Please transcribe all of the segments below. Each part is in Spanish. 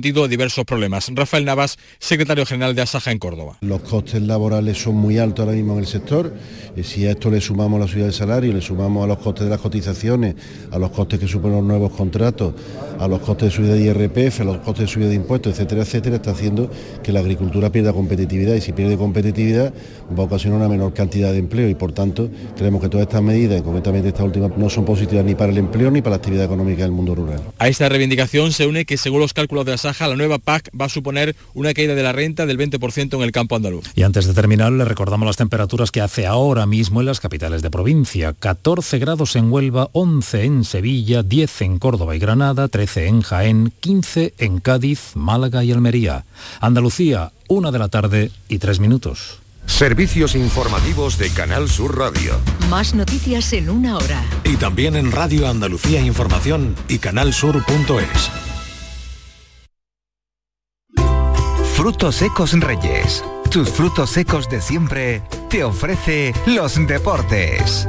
diversos problemas. Rafael Navas, secretario general de Asaja en Córdoba. Los costes laborales son muy altos ahora mismo en el sector. Y si a esto le sumamos la subida del salario, le sumamos a los costes de las cotizaciones, a los costes que suponen los nuevos contratos, a los costes de subida de IRPF, a los costes de subida de impuestos, etcétera, etcétera, está haciendo que la agricultura pierda competitividad y si pierde competitividad va a ocasionar una menor cantidad de empleo y por tanto creemos que todas estas medidas, concretamente estas últimas, no son positivas ni para el empleo ni para la actividad económica del mundo rural. A esta reivindicación se une que según los cálculos de Asaja, la nueva PAC va a suponer una caída de la renta del 20% en el campo andaluz. Y antes de terminar, le recordamos las temperaturas que hace ahora mismo en las capitales de provincia. 14 grados en Huelva, 11 en Sevilla, 10 en Córdoba y Granada, 13 en Jaén, 15 en Cádiz, Málaga y Almería. Andalucía, una de la tarde y tres minutos. Servicios informativos de Canal Sur Radio. Más noticias en una hora. Y también en Radio Andalucía Información y canalsur.es. Frutos secos Reyes. Tus frutos secos de siempre te ofrece los deportes.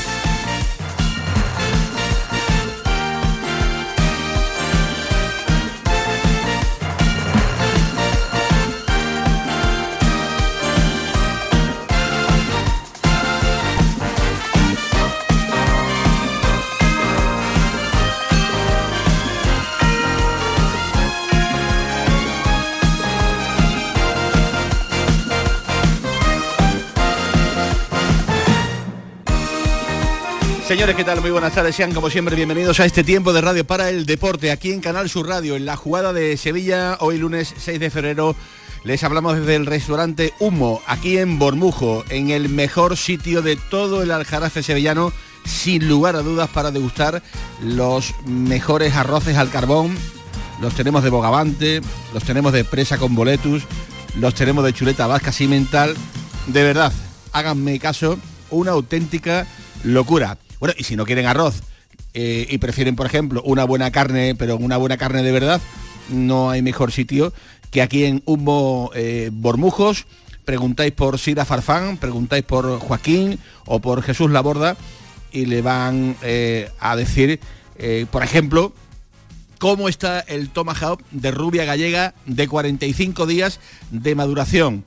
Señores, ¿qué tal? Muy buenas tardes. Sean como siempre bienvenidos a este tiempo de radio para el deporte aquí en Canal Sur Radio, en la jugada de Sevilla, hoy lunes 6 de febrero. Les hablamos desde el restaurante Humo, aquí en Bormujo, en el mejor sitio de todo el Aljarafe sevillano, sin lugar a dudas para degustar los mejores arroces al carbón. Los tenemos de bogavante, los tenemos de presa con boletus, los tenemos de chuleta vasca cimental. De verdad, háganme caso, una auténtica locura. Bueno, y si no quieren arroz eh, y prefieren, por ejemplo, una buena carne, pero una buena carne de verdad, no hay mejor sitio que aquí en Humo eh, Bormujos. Preguntáis por Sira Farfán, preguntáis por Joaquín o por Jesús Laborda y le van eh, a decir, por ejemplo, cómo está el tomahawk de rubia gallega de 45 días de maduración.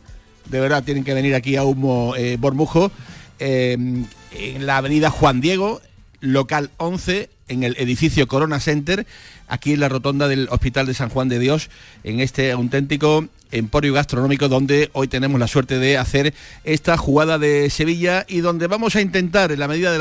de verdad tienen que venir aquí a Humo Bormujo, eh, en la avenida Juan Diego, local 11, en el edificio Corona Center, aquí en la rotonda del Hospital de San Juan de Dios, en este auténtico emporio gastronómico donde hoy tenemos la suerte de hacer esta jugada de Sevilla y donde vamos a intentar en la medida de,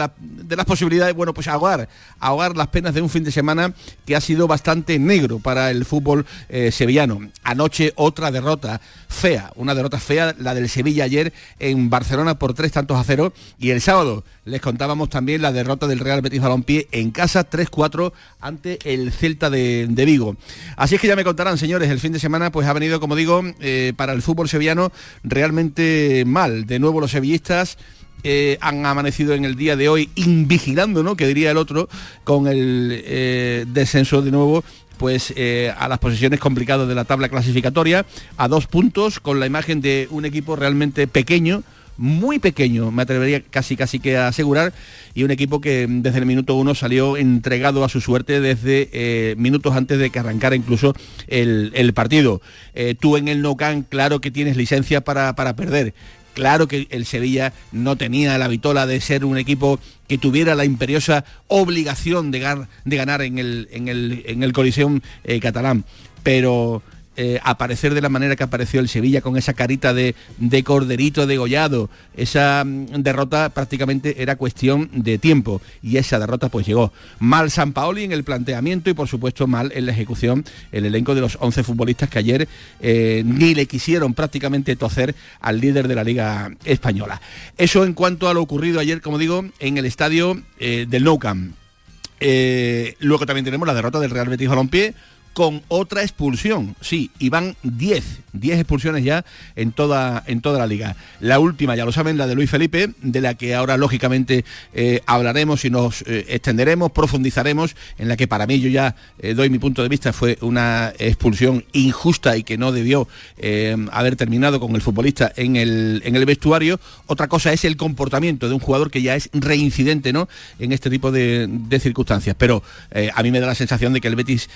las posibilidades, bueno, pues ahogar, ahogar las penas de un fin de semana que ha sido bastante negro para el fútbol eh, sevillano. Anoche otra derrota fea, una derrota fea, la del Sevilla ayer en Barcelona por tres tantos a cero y el sábado les contábamos también la derrota del Real Betis Balompié en casa 3-4 ante el Celta de, de, Vigo. Así es que ya me contarán, señores, el fin de semana pues ha venido, como digo, eh, para el fútbol sevillano realmente mal. De nuevo los sevillistas eh, han amanecido en el día de hoy invigilando, ¿no? Que diría el otro, con el eh, descenso de nuevo pues a las posiciones complicadas de la tabla clasificatoria, a dos puntos, con la imagen de un equipo realmente pequeño, muy pequeño, me atrevería casi casi que a asegurar, y un equipo que desde el minuto uno salió entregado a su suerte desde eh, minutos antes de que arrancara incluso el, partido. Eh, tú en el No claro que tienes licencia para, para perder. Claro que el Sevilla no tenía la vitola de ser un equipo que tuviera la imperiosa obligación de, de ganar en el, en el, en el Coliseo eh, catalán, pero eh, aparecer de la manera que apareció el Sevilla, con esa carita de, de corderito degollado. Esa mm, derrota prácticamente era cuestión de tiempo y esa derrota pues llegó. Mal San Paoli en el planteamiento y por supuesto mal en la ejecución el elenco de los 11 futbolistas que ayer eh, ni le quisieron prácticamente tocer al líder de la Liga Española. Eso en cuanto a lo ocurrido ayer, como digo, en el estadio eh, del Nou Camp. luego también tenemos la derrota del Real Betis Balompié con otra expulsión. Sí, y van 10, 10 expulsiones ya en toda, en toda la liga. La última, ya lo saben, la de Luis Felipe, de la que ahora lógicamente eh, hablaremos y nos eh, extenderemos, profundizaremos, en la que para mí yo ya eh, doy mi punto de vista, fue una expulsión injusta y que no debió haber terminado con el futbolista en el, en el vestuario. Otra cosa es el comportamiento de un jugador que ya es reincidente ¿no? en este tipo de, de circunstancias. Pero a mí me da la sensación de que el Betis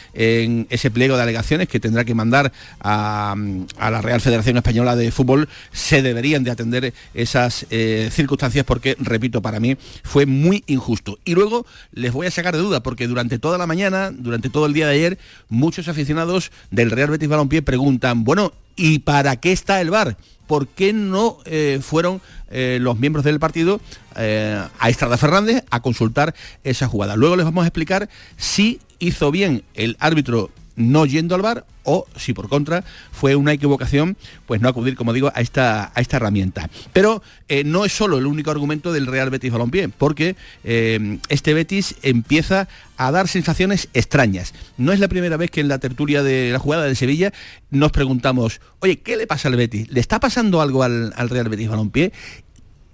ese pliego de alegaciones que tendrá que mandar a, la Real Federación Española de Fútbol, se deberían de atender esas eh, circunstancias porque, repito, para mí fue muy injusto. Y luego les voy a sacar de duda porque durante toda la mañana, durante todo el día de ayer, muchos aficionados del Real Betis Balompié preguntan, bueno, ¿y para qué está el bar? ¿Por qué no eh, fueron eh, los miembros del partido a Estrada Fernández a consultar esa jugada? Luego les vamos a explicar si hizo bien el árbitro no yendo al bar o si por contra fue una equivocación, pues no acudir, como digo, a esta, a esta herramienta. Pero eh, no es solo el único argumento del Real Betis Balompié, porque eh, este Betis empieza a dar sensaciones extrañas. No es la primera vez que en la tertulia de la jugada de Sevilla nos preguntamos, oye, ¿qué le pasa al Betis? ¿Le está pasando algo al, al Real Betis Balompié?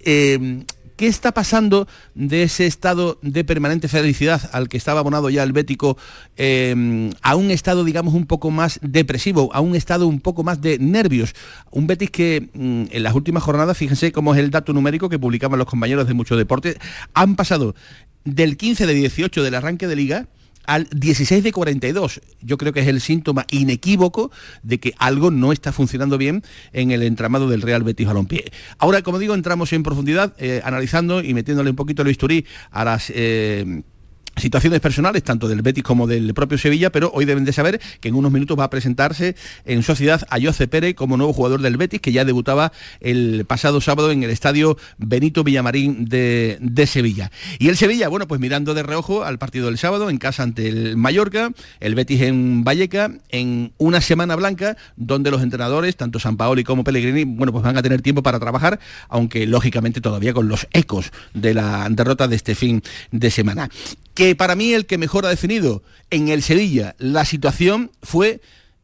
Eh, ¿Qué está pasando de ese estado de permanente felicidad al que estaba abonado ya el Bético em, a un estado, digamos, un poco más depresivo, a un estado un poco más de nervios? Un Betis que mm, en las últimas jornadas, fíjense cómo es el dato numérico que publicaban los compañeros de Mucho Deporte, han pasado del 15 de 18 del arranque de liga al 16 de 42. Yo creo que es el síntoma inequívoco de que algo no está funcionando bien en el entramado del Real Betis Balompié. Ahora, como digo, entramos en profundidad, eh, analizando y metiéndole un poquito el bisturí a las... Eh, situaciones personales, tanto del Betis como del propio Sevilla, pero hoy deben de saber que en unos minutos va a presentarse en sociedad a Jose Pérez como nuevo jugador del Betis, que ya debutaba el pasado sábado en el estadio Benito Villamarín de, Sevilla. Y el Sevilla, bueno, pues mirando de reojo al partido del sábado en casa ante el Mallorca, el Betis en Valleca, en una semana blanca, donde los entrenadores, tanto San Paoli como Pellegrini, bueno, pues van a tener tiempo para trabajar, aunque lógicamente todavía con los ecos de la derrota de este fin de semana para mí el que mejor ha definido en el Sevilla la situación fue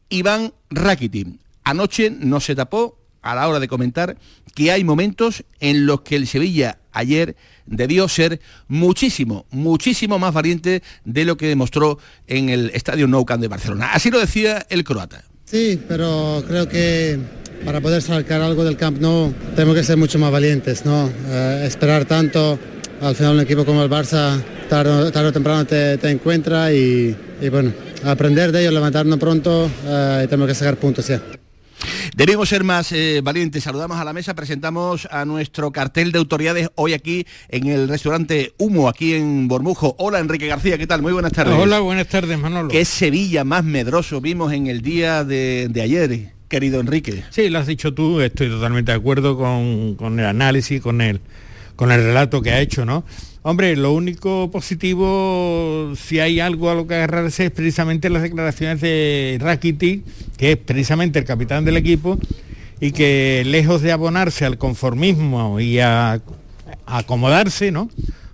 Iván Rakitic. Anoche no se tapó a la hora de comentar que hay momentos en los que el Sevilla ayer debió ser muchísimo, muchísimo más valiente de lo que demostró en el Estadio Nou Camp de Barcelona. Así lo decía el croata. Sí, pero creo que para poder sacar algo del Camp Nou tenemos que ser mucho más valientes, ¿no? Eh, esperar tanto, al final un equipo como el Barça tarde, o temprano te, encuentra y, bueno, aprender de ellos, levantarnos pronto eh, y tenemos que sacar puntos ya. Debemos ser más eh, valientes. Saludamos a la mesa, presentamos a nuestro cartel de autoridades hoy aquí en el restaurante Humo, aquí en Bormujo. Hola Enrique García, ¿qué tal? Muy buenas tardes. Hola, buenas tardes Manolo. ¿Qué Sevilla más medroso vimos en el día de, de ayer, querido Enrique? Sí, lo has dicho tú, estoy totalmente de acuerdo con, con el análisis, con el, con el relato que ha hecho, ¿no? Hombre, lo único positivo, si hay algo a lo que agarrarse, es precisamente las declaraciones de Rakitic, que es precisamente el capitán del equipo, y que lejos de abonarse al conformismo y a, acomodarse, ¿no?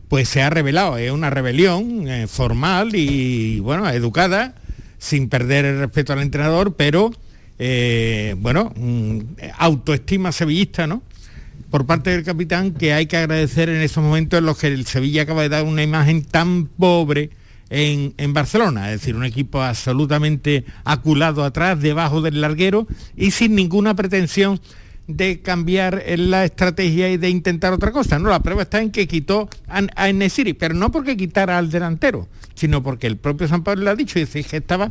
Pues se ha revelado, es una rebelión eh, formal y, bueno, educada, sin perder el respeto al entrenador, pero, eh, bueno, mm, autoestima sevillista, ¿no? Por parte del capitán que hay que agradecer en esos momentos en los que el Sevilla acaba de dar una imagen tan pobre en, en, Barcelona, es decir, un equipo absolutamente aculado atrás, debajo del larguero y sin ninguna pretensión de cambiar la estrategia y de intentar otra cosa. No, la prueba está en que quitó a, Enesiri, pero no porque quitara al delantero, sino porque el propio San Pablo le ha dicho, dice que estaba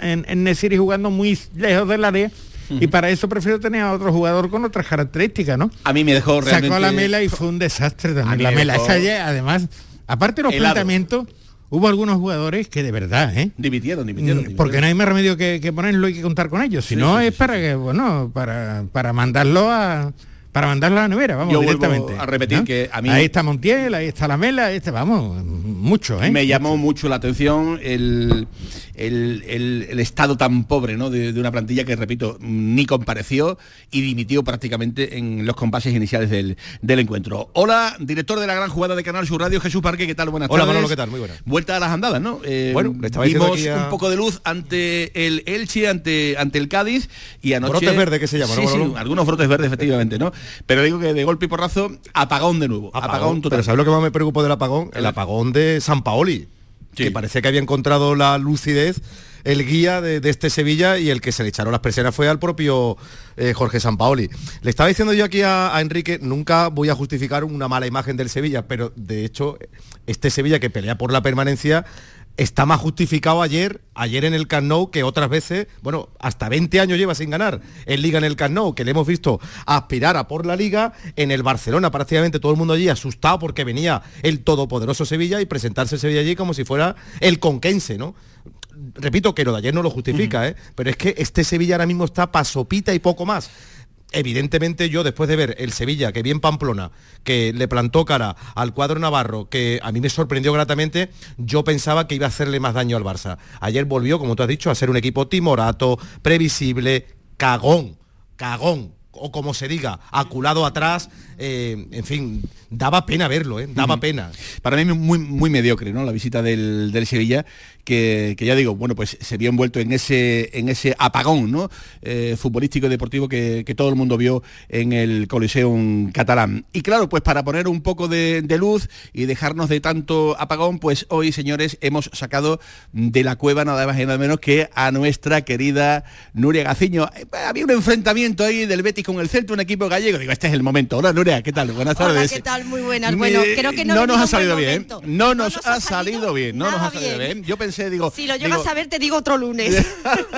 en, en Nesiri jugando muy lejos del área y para eso prefiero tener a otro jugador con otras características, ¿no? A mí me dejó realmente... Sacó a la mela y fue un desastre también. La mela, esa además, aparte de los helado. planteamientos, hubo algunos jugadores que de verdad, ¿eh? Dimitieron, dimitieron, dimitieron. Porque no hay más remedio que, que ponerlo y que contar con ellos. Si sí, no, sí, es sí, para que, bueno, para, para mandarlo a para mandarlo a la nevera, vamos, Yo directamente. a repetir ¿no? que a mí... Ahí está Montiel, ahí está la Mela, está, vamos, mucho, ¿eh? Me llamó mucho la atención el, el, el, el estado tan pobre ¿no? de, de, una plantilla que, repito, ni compareció y dimitió prácticamente en los compases iniciales del, del, encuentro. Hola, director de la gran jugada de Canal Sur Radio, Jesús Parque, ¿qué tal? Buenas Hola, tardes. Manolo, ¿qué tal? Muy buenas. Vuelta a las andadas, ¿no? Eh, bueno, le estaba vimos a... un poco de luz ante el Elche, ante, ante el Cádiz y anoche... Brotes verdes, que se llama, sí, ¿no? Sí, algunos brotes verdes, efectivamente, ¿no? Pero digo que de golpe y porrazo, apagón de nuevo. Apagón, apagón total. Pero ¿sabes lo que más me preocupó del apagón? El apagón de San Paoli. Sí. Que parece que había encontrado la lucidez el guía de, de, este Sevilla y el que se le echaron las persianas fue al propio eh, Jorge Sampaoli. Le estaba diciendo yo aquí a, a, Enrique, nunca voy a justificar una mala imagen del Sevilla, pero de hecho este Sevilla que pelea por la permanencia está más justificado ayer, ayer en el Camp Nou que otras veces, bueno, hasta 20 años lleva sin ganar en Liga en el Camp Nou, que le hemos visto aspirar a por la Liga, en el Barcelona prácticamente todo el mundo allí asustado porque venía el todopoderoso Sevilla y presentarse Sevilla allí como si fuera el conquense, ¿no? Repito que lo de ayer no lo justifica, ¿eh? pero es que este Sevilla ahora mismo está pasopita y poco más evidentemente yo después de ver el Sevilla, que bien Pamplona, que le plantó cara al cuadro Navarro, que a mí me sorprendió gratamente, yo pensaba que iba a hacerle más daño al Barça. Ayer volvió, como tú has dicho, a ser un equipo timorato, previsible, cagón, cagón, o como se diga, aculado atrás, eh, en fin, daba pena verlo, ¿eh? daba pena. Para mí muy, muy mediocre, ¿no? La visita del, del Sevilla, que, que, ya digo, bueno, pues se vio envuelto en ese, en ese apagón, ¿no? Eh, futbolístico y deportivo que, que, todo el mundo vio en el Coliseum catalán. Y claro, pues para poner un poco de, de, luz y dejarnos de tanto apagón, pues hoy, señores, hemos sacado de la cueva nada más y nada menos que a nuestra querida Nuria Gaciño. Había un enfrentamiento ahí del Betis con el Celta, un equipo gallego. Digo, este es el momento. Hola, Nuria, ¿qué tal? Buenas tardes. Hola, ¿qué tal? Muy buenas. Bueno, creo que no, no nos ha salido bien. No, no nos, ha salido bien. No nos ha salido bien. bien. Yo pensé, digo... Si lo llegas digo... a ver, te digo otro lunes.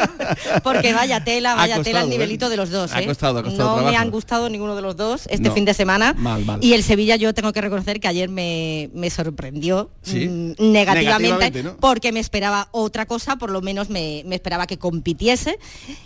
Porque vaya tela, vaya costado, tela el nivelito ¿eh? de los dos. ¿eh? Ha costado, ha costado no trabajo. me han gustado ninguno de los dos este no. fin de semana. Mal, mal. Y el Sevilla yo tengo que reconocer que ayer me, me sorprendió ¿Sí? mmm, negativamente, negativamente ¿no? porque me esperaba otra cosa, por lo menos me, me, esperaba que compitiese.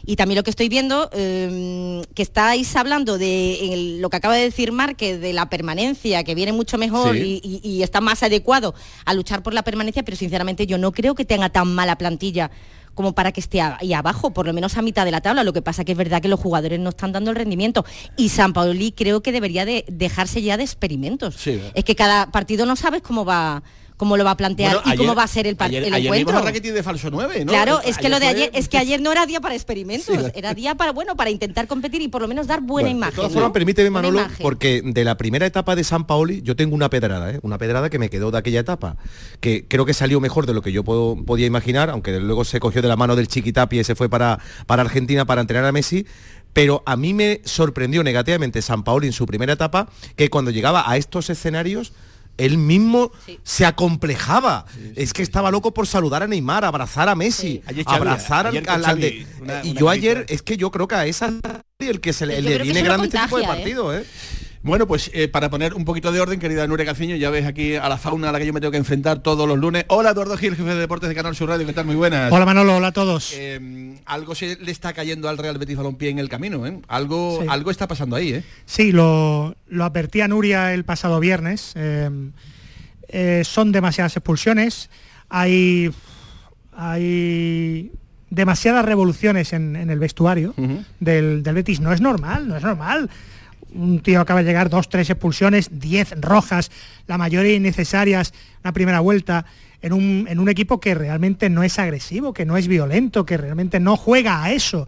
Y también lo que estoy viendo, eh, que estáis hablando de lo que acaba de decir Marque, de la permanencia, que viene mucho mejor Sí. y, y, y está más adecuado a luchar por la permanencia, pero sinceramente yo no creo que tenga tan mala plantilla como para que esté ahí abajo, por lo menos a mitad de la tabla. Lo que pasa que es verdad que los jugadores no están dando el rendimiento. Y San Paoli creo que debería de dejarse ya de experimentos. Sí. Es que cada partido no sabes cómo va cómo lo va a plantear Bueno, y ayer- cómo va a ser el, ayer, el ayer encuentro. de falso 9, ¿no? Claro, es que lo de ayer, es que ayer no era día para experimentos, Sí. era día para bueno para intentar competir y por lo menos dar buena Bueno, imagen. De todas ¿no? formas, permíteme, Manolo, porque de la primera etapa de San Paoli yo tengo una pedrada, ¿eh? una pedrada que me quedó de aquella etapa, que creo que salió mejor de lo que yo puedo- podía imaginar, aunque luego se cogió de la mano del Chiquitapi y se fue para, para Argentina para entrenar a Messi. Pero a mí me sorprendió negativamente San Paoli en su primera etapa, que cuando llegaba a estos escenarios, él mismo se acomplejaba. es que estaba loco por saludar a Neymar, abrazar a Messi, Ayer Xavi, abrazar ayer al, de- una- y una yo ayer, es que yo creo que a esas y el que se le, viene grande este tipo de ¿eh? partidos, ¿eh? Bueno, pues eh, para poner un poquito de orden, querida Nuria Caciño, ya ves aquí a la fauna a la que yo me tengo que enfrentar todos los lunes. Hola, Eduardo Gil, jefe de deportes de Canal Sur Radio, ¿qué tal? Muy buenas. Hola Manolo, hola a todos. Eh, algo se le está cayendo al Real Betis Balompié en el camino, ¿eh? Algo, Sí. algo está pasando ahí, ¿eh? Sí, lo, lo advertía Nuria el pasado viernes. eh, eh, son demasiadas expulsiones, hay, hay demasiadas revoluciones en, en el vestuario del, del Betis. No es normal, no es normal. Un tío acaba de llegar, dos, tres expulsiones, diez rojas, la mayoría innecesarias, la primera vuelta, en un, en un equipo que realmente no es agresivo, que no es violento, que realmente no juega a eso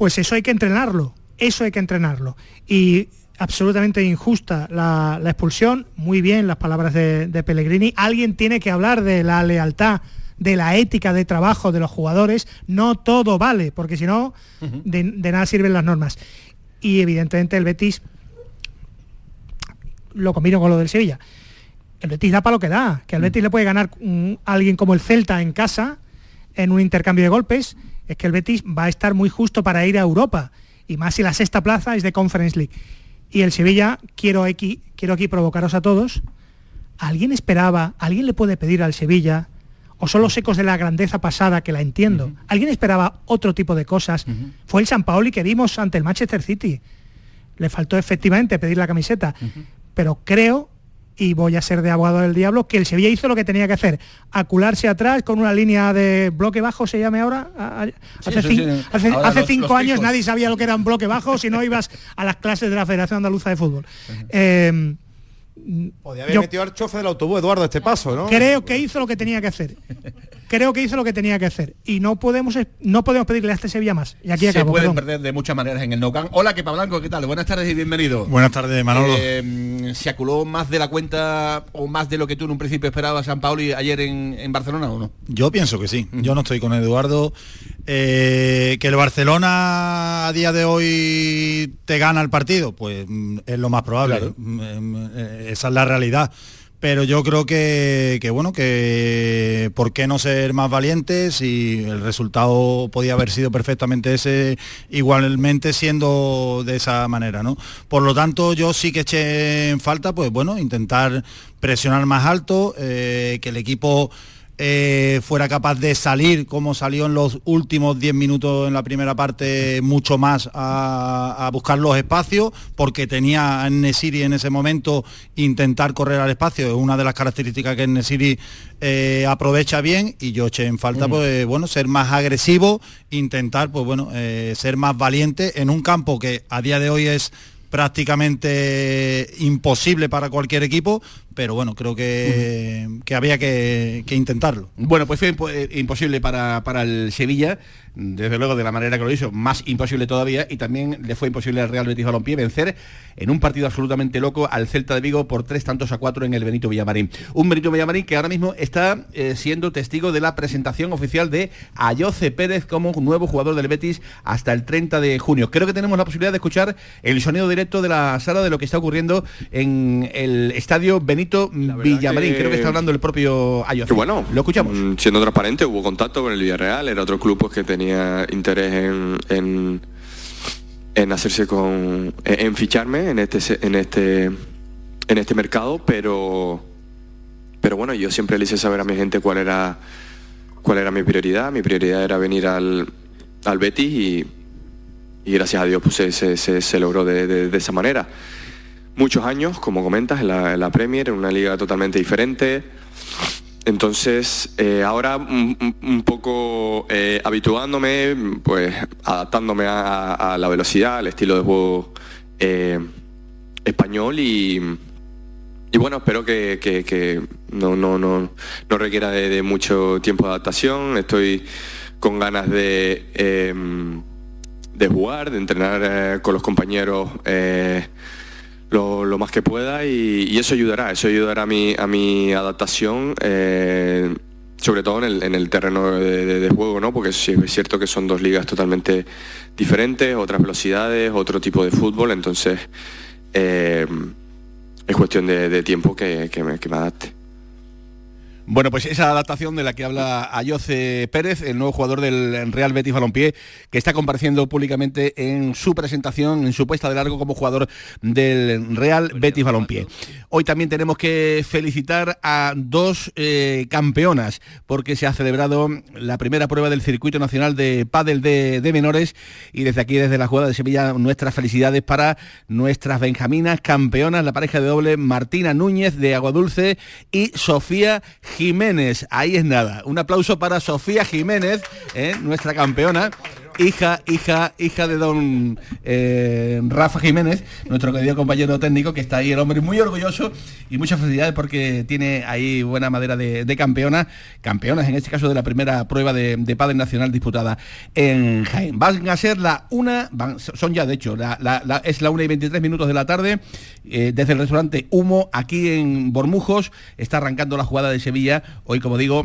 pues eso hay que entrenarlo, eso hay que entrenarlo. Y absolutamente injusta la, la expulsión, muy bien las palabras de, de Pellegrini, alguien tiene que hablar de la lealtad, de la ética de trabajo de los jugadores, no todo vale, porque si no, de, de nada sirven las normas. Y evidentemente el Betis, lo combino con lo del Sevilla, el Betis da para lo que da, que al Betis le puede ganar mm, alguien como el Celta en casa, en un intercambio de golpes, es que el Betis va a estar muy justo para ir a Europa, y más si la sexta plaza es de Conference League. Y el Sevilla, quiero aquí, quiero aquí provocaros a todos, ¿alguien esperaba, alguien le puede pedir al Sevilla, o son los ecos de la grandeza pasada, que la entiendo, alguien esperaba otro tipo de cosas? Fue el San Paoli que vimos ante el Manchester City. Le faltó efectivamente pedir la camiseta, pero creo y voy a ser de abogado del diablo, que el Sevilla hizo lo que tenía que hacer, acularse atrás con una línea de bloque bajo, se llame ahora. Hace sí, hace- ahora hace los- cinco los años nadie sabía lo que era un bloque bajo si no ibas a las clases de la Federación Andaluza de Fútbol. Eh, Podía haber yo metido al chofer del autobús, Eduardo, a este paso, ¿no? creo que hizo lo que tenía que hacer. Creo que hizo lo que tenía que hacer. Y no podemos, no podemos pedirle a este Sevilla más. Y aquí Se acabo. pueden perdón. perder de muchas maneras en el Nou Camp. Hola, Kepa Blanco, ¿qué tal? Buenas tardes y bienvenido. Buenas tardes, Manolo. Eh, ¿Se aculó más de la cuenta o más de lo que tú en un principio esperabas San Pauli ayer en, en Barcelona o no? Yo pienso que sí. Yo no estoy con Eduardo. Eh, que el Barcelona a día de hoy te gana el partido, pues mm, es lo más probable. Mm, eh, Esa es la realidad. Pero yo creo que, que, bueno, que por qué no ser más valientes si el resultado podía haber sido perfectamente ese, igualmente siendo de esa manera, ¿no? Por lo tanto, yo sí que eché en falta, pues bueno, intentar presionar más alto, eh, que el equipo eh, fuera capaz de salir como salió en los últimos 10 minutos en la primera parte mucho más a, a buscar los espacios porque tenía a Nesiri en ese momento intentar correr al espacio es una de las características que Nesiri eh, aprovecha bien y yo eché en falta Mm. pues bueno ser más agresivo intentar pues bueno eh, ser más valiente en un campo que a día de hoy es prácticamente imposible para cualquier equipo, pero bueno, creo que, que había que, que intentarlo. Bueno, pues fue impo- eh, imposible para, para el Sevilla, desde luego de la manera que lo hizo, más imposible todavía, y también le fue imposible al Real Betis Balompié vencer en un partido absolutamente loco al Celta de Vigo por tres tantos a cuatro en el Benito Villamarín. Un Benito Villamarín que ahora mismo está eh, siendo testigo de la presentación oficial de Ayoce Pérez como nuevo jugador del Betis hasta el 30 de junio. Creo que tenemos la posibilidad de escuchar el sonido directo de la sala de lo que está ocurriendo en el estadio Benito Villamarín. que- Creo que está hablando el propio. Que bueno, Lo escuchamos. mm, siendo transparente, hubo contacto con el Villarreal, era otro club pues, que tenía interés en, en, en hacerse con. en, ficharme en este se- en este en este mercado, pero pero bueno, yo siempre le hice saber a mi gente cuál era cuál era mi prioridad. Mi prioridad era venir al, al Betis y, y gracias a Dios pues, se, se- se- se logró de, de- de esa manera. Muchos años, como comentas, en la, Premier, en una liga totalmente diferente. Entonces, eh, ahora un, poco eh, habituándome, pues adaptándome a, la velocidad, al estilo de juego eh, español y, y bueno, espero que, que- no, no, no, no requiera de, de mucho tiempo de adaptación. Estoy con ganas de, de jugar, de entrenar con los compañeros lo, lo más que pueda y, y eso ayudará, eso ayudará a mi, a mi adaptación. eh, sobre todo en el, en el terreno de, juego, ¿no? Porque es cierto que son dos ligas totalmente diferentes, otras velocidades, otro tipo de fútbol, entonces eh, es cuestión de, de tiempo que, que me, que me adapte. Bueno, pues esa adaptación de la que habla Ayoce Pérez, el nuevo jugador del Real Betis Balompié, que está compareciendo públicamente en su presentación, en su puesta de largo como jugador del Real Betis Balompié. Hoy también tenemos que felicitar a dos eh, campeonas, porque se ha celebrado la primera prueba del Circuito Nacional de Pádel de, de Menores y desde aquí, desde la jugada de Sevilla, nuestras felicidades para nuestras benjaminas campeonas, la pareja de doble Martina Núñez de Aguadulce y Sofía Jiménez. Ahí es nada. Un aplauso para Sofía Jiménez, ¿eh? nuestra campeona hija, hija, hija de don eh, Rafa Jiménez, nuestro querido compañero técnico, que está ahí el hombre muy orgulloso y muchas felicidades porque tiene ahí buena madera de, campeona, campeonas en este caso de la primera prueba de, Padre Nacional disputada en Jaén. Van a ser la una, son ya de hecho, es la una y 23 minutos de la tarde, eh, desde el restaurante Humo, aquí en Bormujos, está arrancando la jugada de Sevilla, hoy como digo,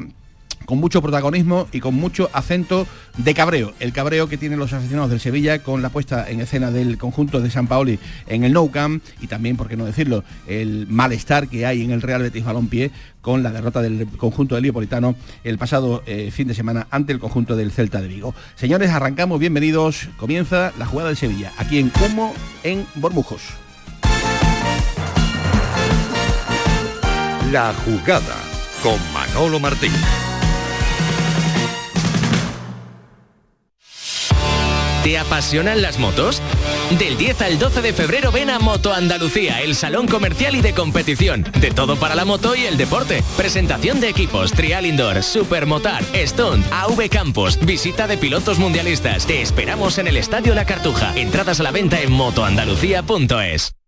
con mucho protagonismo y con mucho acento de cabreo. El cabreo que tienen los aficionados del Sevilla con la puesta en escena del conjunto de San Paoli en el Nou Camp y también, por qué no decirlo, el malestar que hay en el Real Betis Balompié con la derrota del conjunto del Liopolitano el pasado eh, fin de semana ante el conjunto del Celta de Vigo. Señores, arrancamos, bienvenidos. Comienza la jugada del Sevilla, aquí en Cumo, en Bormujos. La jugada con Manolo Martín. ¿Te apasionan las motos? Del 10 al 12 de febrero ven a Moto Andalucía, el salón comercial y de competición. De todo para la moto y el deporte. Presentación de equipos, trial indoor, supermotar, stunt, AV Campos, visita de pilotos mundialistas. Te esperamos en el Estadio La Cartuja. Entradas a la venta en motoandalucía.es.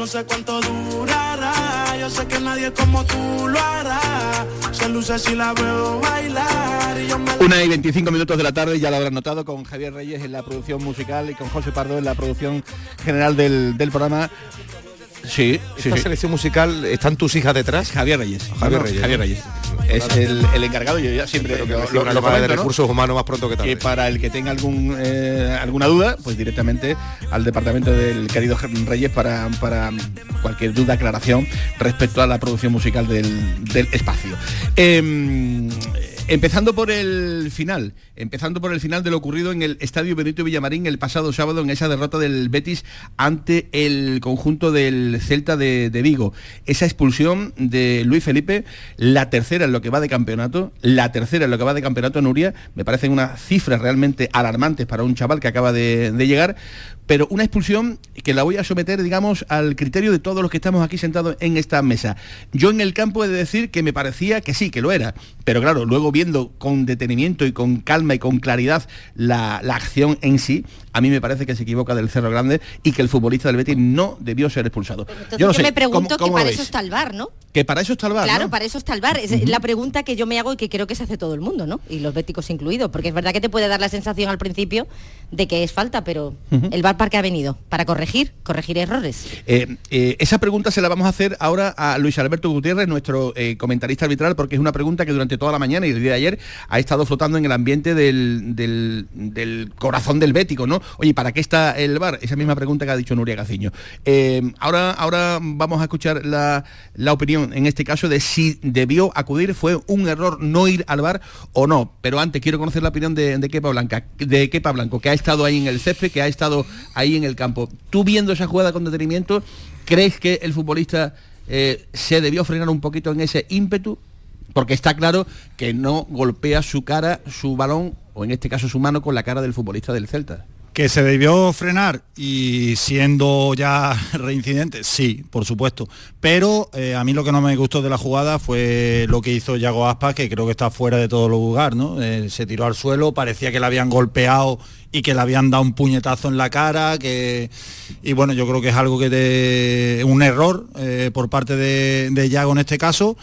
No sé cuánto durará. Yo sé que nadie como tú lo hará. Se luce si la veo bailar. Una y 25 minutos de la tarde, ya lo habrán notado, con Javier Reyes en la producción musical y con José Pardo en la producción general del, del programa. Sí, Esta selección musical, ¿están tus hijas detrás? Javier Reyes. Javier Reyes. Javier Reyes. Es el, encargado, yo ya siempre lo, lo, lo, de recursos humanos más pronto que tarde. Que para el que tenga algún eh, alguna duda, pues directamente al departamento del querido Reyes para, para cualquier duda, aclaración respecto a la producción musical del, del espacio. Eh, Empezando por el final, empezando por el final de lo ocurrido en el Estadio Benito Villamarín el pasado sábado en esa derrota del Betis ante el conjunto del Celta de, Vigo. Esa expulsión de Luis Felipe, la tercera en lo que va de campeonato, la tercera en lo que va de campeonato Nuria, me parecen unas cifras realmente alarmantes para un chaval que acaba de, de llegar, pero una expulsión que la voy a someter, digamos, al criterio de todos los que estamos aquí sentados en esta mesa. Yo en el campo he de decir que me parecía que sí, que lo era, pero claro, luego viendo con detenimiento y con calma y con claridad la, acción en sí, a mí me parece que se equivoca del Cerro Grande y que el futbolista del Betis no debió ser expulsado. yo no sé, me pregunto que para eso está el bar, ¿no? Que para eso está el bar. Claro, para eso está el bar. Es la pregunta que yo me hago y que creo que se hace todo el mundo, ¿no? Y los béticos incluidos, porque es verdad que te puede dar la sensación al principio de que es falta, pero el bar para qué ha venido? Para corregir, corregir errores. Eh, eh, esa pregunta se la vamos a hacer ahora a Luis Alberto Gutiérrez, nuestro eh, comentarista arbitral, porque es una pregunta que durante toda la mañana y día de ayer ha estado flotando en el ambiente del, del, corazón del bético, ¿no? Oye, ¿para qué está el bar? Esa misma pregunta que ha dicho Nuria Gaciño. ahora, ahora vamos a escuchar la, opinión, en este caso, de si debió acudir, fue un error no ir al bar o no. Pero antes quiero conocer la opinión de, de Kepa Blanca, de Kepa Blanco, que ha estado ahí en el césped, que ha estado ahí en el campo. Tú viendo esa jugada con detenimiento, ¿crees que el futbolista eh, se debió frenar un poquito en ese ímpetu? Porque está claro que no golpea su cara, su balón, o en este caso su mano, con la cara del futbolista del Celta. Que se debió frenar y siendo ya reincidente, sí, por supuesto. Pero eh, a mí lo que no me gustó de la jugada fue lo que hizo Yago Aspas, que creo que está fuera de todo lugar, ¿no? Eh, se tiró al suelo, parecía que le habían golpeado y que le habían dado un puñetazo en la cara, que y bueno, yo creo que es algo que de un error eh, por parte de, de Yago en este caso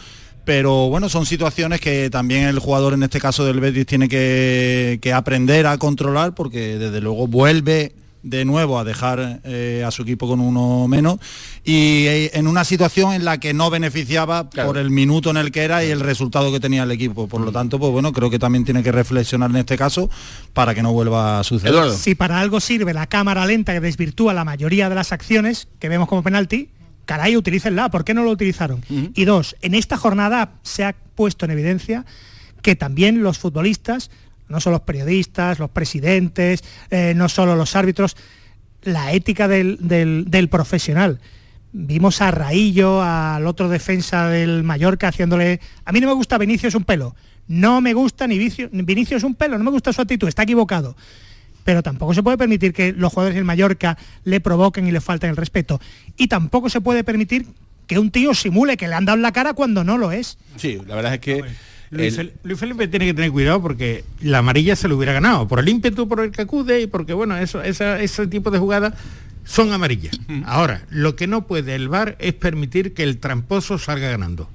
pero bueno, son situaciones que también el jugador en este caso del Betis tiene que, que aprender a controlar porque desde luego vuelve de nuevo a dejar eh, a su equipo con uno menos. Y eh, en una situación en la que no beneficiaba por el minuto en el que era y el resultado que tenía el equipo. Por lo tanto, pues bueno, creo que también tiene que reflexionar en este caso para que no vuelva a suceder. Si para algo sirve la cámara lenta que desvirtúa la mayoría de las acciones que vemos como penalti, caray, utilícenla, ¿por qué no lo utilizaron? Y dos, en esta jornada se ha puesto en evidencia que también los futbolistas, no solo los periodistas, los presidentes, eh, no solo los árbitros, la ética del, del- del profesional. Vimos a Raillo, al otro defensa del Mallorca, haciéndole... A mí no me gusta Vinicius un pelo. No me gusta ni Vinicius un pelo, no me gusta su actitud, está equivocado pero tampoco se puede permitir que los jugadores del Mallorca le provoquen y le falten el respeto. Y tampoco se puede permitir que un tío simule que le han dado en la cara cuando no lo es. Sí, la verdad es que... Luis, Fel- Luis Felipe tiene que tener cuidado porque la amarilla se lo hubiera ganado por el ímpetu por el que acude y porque bueno eso esa- ese tipo de jugadas son amarillas ahora lo que no puede el VAR es permitir que el tramposo salga ganando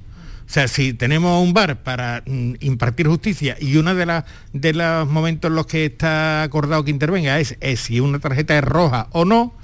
sea, si tenemos un bar para mm, impartir justicia y uno de, los momentos en los que está acordado que intervenga es, es si una tarjeta es roja o no,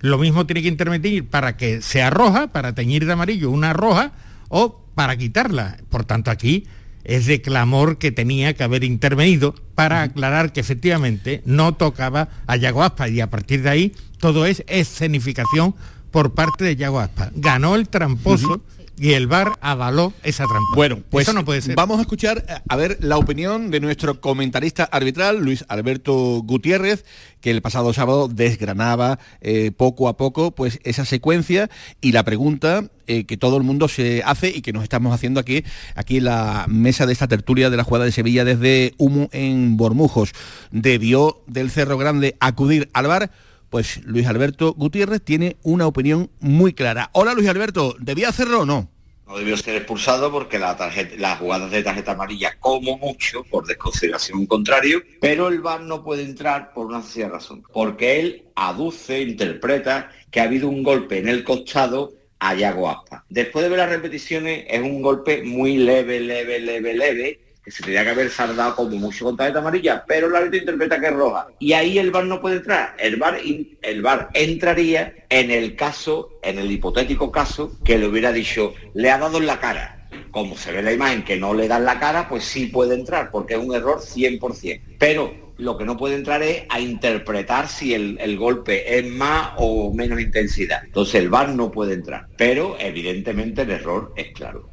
lo mismo tiene que intervenir para que sea roja, para teñir de amarillo una roja o para quitarla. Por tanto, aquí es de clamor que tenía que haber intervenido para aclarar que efectivamente no tocaba a Yago Aspas y a partir de ahí todo es escenificación por parte de Yago Aspas. Ganó el tramposo y el VAR avaló esa trampa. Bueno, pues Eso no puede ser. vamos a escuchar eh, a ver la opinión de nuestro comentarista arbitral, Luis Alberto Gutiérrez, que el pasado sábado desgranaba eh, poco a poco pues esa secuencia y la pregunta eh, que todo el mundo se hace y que nos estamos haciendo aquí, aquí en la mesa de esta tertulia de la jugada de Sevilla desde Humo en Bormujos. ¿Debió del Cerro Grande acudir al bar? Pues Luis Alberto Gutiérrez tiene una opinión muy clara. Hola Luis Alberto, ¿debía hacerlo o no? No debió ser expulsado porque la tarjeta, las jugadas de tarjeta amarilla, como mucho, por desconsideración contrario, pero el VAR no puede entrar por una sencilla razón. Porque él aduce, interpreta que ha habido un golpe en el costado a Yago Aspas. Después de ver las repeticiones, es un golpe muy leve, leve, leve, leve, se tenía que haber saldado como mucho con tarjeta amarilla, pero el árbitro interpreta que es roja. Y ahí el VAR no puede entrar. El VAR, el VAR entraría en el caso, en el hipotético caso, que le hubiera dicho, le ha dado en la cara. Como se ve en la imagen que no le dan la cara, pues sí puede entrar, porque es un error 100%. Pero lo que no puede entrar es a interpretar si el, el golpe es más o menos intensidad. Entonces el VAR no puede entrar. Pero evidentemente el error es claro.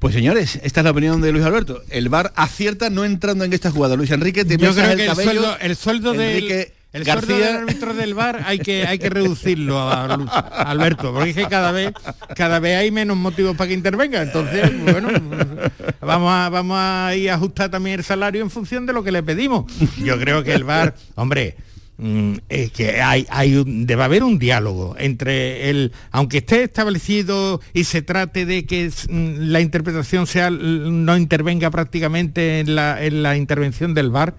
Pues señores, esta es la opinión de Luis Alberto. El VAR acierta no entrando en esta jugada. Luis Enrique, te Yo creo el que el cabello. sueldo, el sueldo del, el del García. árbitro del bar hay que, hay que reducirlo a, Alberto, porque es que cada vez, cada vez hay menos motivos para que intervenga. Entonces, bueno, vamos a, vamos a ir a ajustar también el salario en función de lo que le pedimos. Yo creo que el bar, hombre, es que hay, hay debe haber un diálogo entre el, aunque esté establecido y se trate de que mm, la interpretación sea no intervenga prácticamente en la, en la intervención del VAR,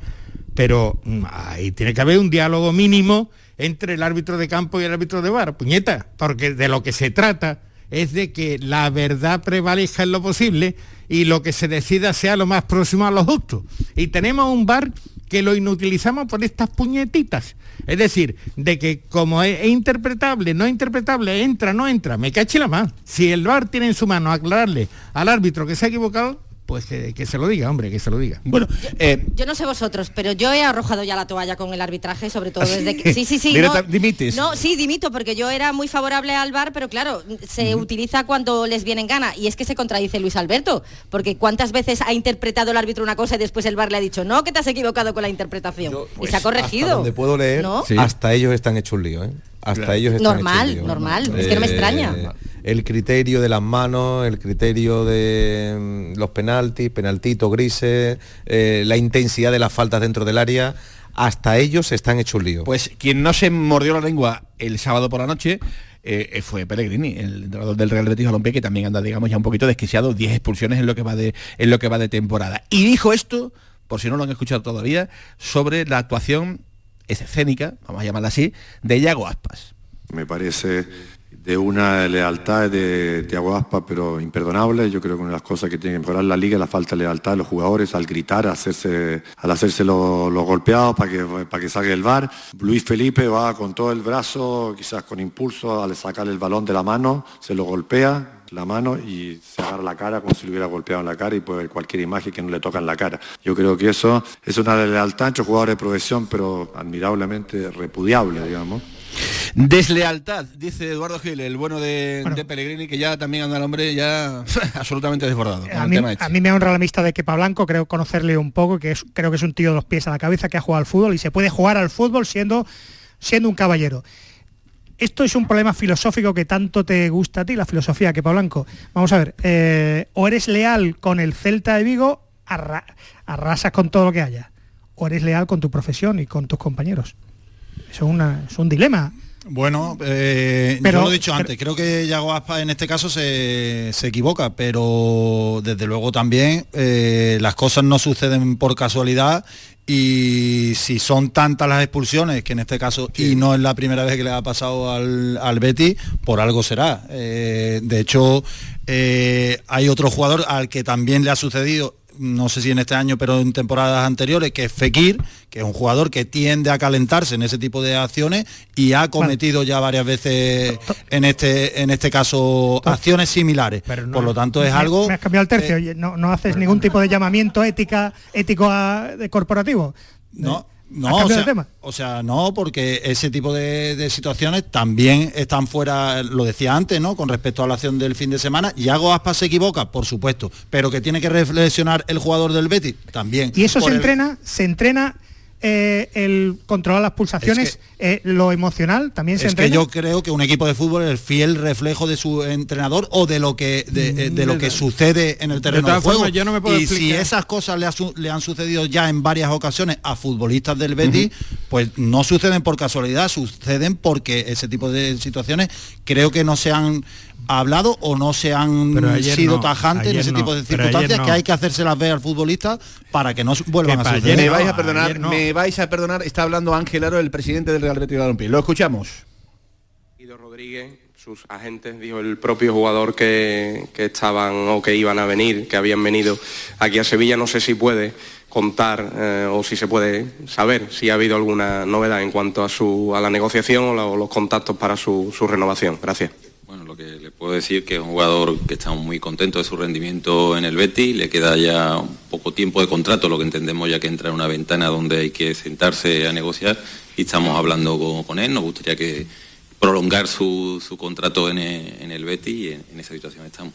pero mm, ahí tiene que haber un diálogo mínimo entre el árbitro de campo y el árbitro de VAR, puñeta, porque de lo que se trata es de que la verdad prevalezca en lo posible y lo que se decida sea lo más próximo a lo justo. Y tenemos un VAR que lo inutilizamos por estas puñetitas. Es decir, de que como es, interpretable, no interpretable, entra, no entra, me cache la más. Si el VAR tiene en su mano aclararle al árbitro que se ha equivocado, pues que, que se lo diga, hombre, que se lo diga. Bueno, eh, Yo no sé vosotros, pero yo he arrojado ya la toalla con el arbitraje, sobre todo desde que... Sí, sí, sí. No, dimites. No, sí, dimito, porque yo era muy favorable al VAR, pero claro, se utiliza cuando les viene en gana. Y es que se contradice Luis Alberto, porque ¿cuántas veces ha interpretado el árbitro una cosa y después el VAR le ha dicho, no, que te has equivocado con la interpretación? y se ha corregido. Hasta donde puedo leer, ¿No? hasta ellos están hechos un lío, ¿eh? Hasta Claro. ellos están Normal, hechos normal, es que no me extraña. El criterio de las manos, el criterio de mm, los penaltis, penaltitos grises, eh, la intensidad de las faltas dentro del área, hasta ellos se están hechos un lío. Pues quien no se mordió la lengua el sábado por la noche eh, fue Pellegrini, el entrenador del Real Betis Balompié, que también anda, digamos, ya un poquito desquiciado, 10 expulsiones en lo que va de, en lo que va de temporada. Y dijo esto, por si no lo han escuchado todavía, sobre la actuación escénica, vamos a llamarla así, de Iago Aspas. Me parece de una lealtad de Thiago Aspas, pero imperdonable. Yo creo que una de las cosas que tiene que mejorar la liga es la falta de lealtad de los jugadores al gritar, al hacerse, al hacerse los, los golpeados para que, para que salga el bar. Luis Felipe va con todo el brazo, quizás con impulso, al sacar el balón de la mano, se lo golpea, la mano y se agarra la cara como si le hubiera golpeado en la cara y puede ver cualquier imagen que no le toca en la cara. Yo creo que eso es una lealtad entre jugadores de profesión, pero admirablemente repudiable, digamos. Deslealtad, dice Eduardo Gil, el bueno de, de Pellegrini, que ya también anda el hombre ya absolutamente desbordado. con A mí, tema este. a mí me honra la amistad de Kepa Blanco, creo conocerle un poco, que es, creo que es un tío de los pies a la cabeza que ha jugado al fútbol y se puede jugar al fútbol siendo, siendo un caballero. Esto es un problema filosófico que tanto te gusta a ti, la filosofía, Kepa Blanco. Vamos a ver, eh, o eres leal con el Celta de Vigo, arra- arrasas con todo lo que haya, o eres leal con tu profesión y con tus compañeros. Es, una- es un dilema. Bueno, eh, Pero- yo lo he dicho pero- antes, creo que Yago Aspas en este caso se, se equivoca, pero desde luego también eh, las cosas no suceden por casualidad y si son tantas las expulsiones, que en este caso, y no es la primera vez que le ha pasado al, al Betis, por algo será. Eh, de hecho, hay otro jugador al que también le ha sucedido no sé si en este año, pero en temporadas anteriores, que es Fekir, que es un jugador que tiende a calentarse en ese tipo de acciones y ha cometido ya varias veces en este en este caso acciones similares. Por lo tanto es Me- algo Me has cambiado el tercio. Oye, no, no haces ningún tipo de llamamiento ética, ético a- de corporativo. No, ¿Has no, o sea, de tema? o sea, no, porque ese tipo de, de situaciones también están fuera, lo decía antes, ¿no? Con respecto a la acción del fin de semana. Y hago Aspas se equivoca, por supuesto, pero que tiene que reflexionar el jugador del Betis, también. Y eso se el- entrena, se entrena eh, el controlar las pulsaciones, eh, lo emocional también se Es que yo creo que un equipo de fútbol es el fiel reflejo de su entrenador o de lo que de, eh, de lo que sucede en el terreno de, juego. yo no me puedo y si esas cosas le, ha le han sucedido ya en varias ocasiones a futbolistas del Betis, pues no suceden por casualidad, suceden porque ese tipo de situaciones creo que no se han hablado o no se han sido no, tajantes en ese no, tipo de circunstancias no. que hay que hacérselas ver al futbolista para que no vuelvan a suceder. me vais a perdonar, me vais a perdonar, está hablando Ángel Aro, el presidente del Real Betis Balompié. Lo escuchamos. Guido Rodríguez, sus agentes, dijo el propio jugador que, que estaban o que iban a venir, que habían venido aquí a Sevilla, no sé si puede contar eh, o si se puede saber si ha habido alguna novedad en cuanto a, su, a la negociación o, la- o los contactos para su, su renovación. Gracias. Lo que le puedo decir que es un jugador que está muy contento de su rendimiento en el Betis, le queda ya un poco tiempo de contrato, lo que entendemos ya que entra en una ventana donde hay que sentarse a negociar y estamos hablando con, él, nos gustaría que prolongar su, su contrato en el, en Betis y en esa situación estamos.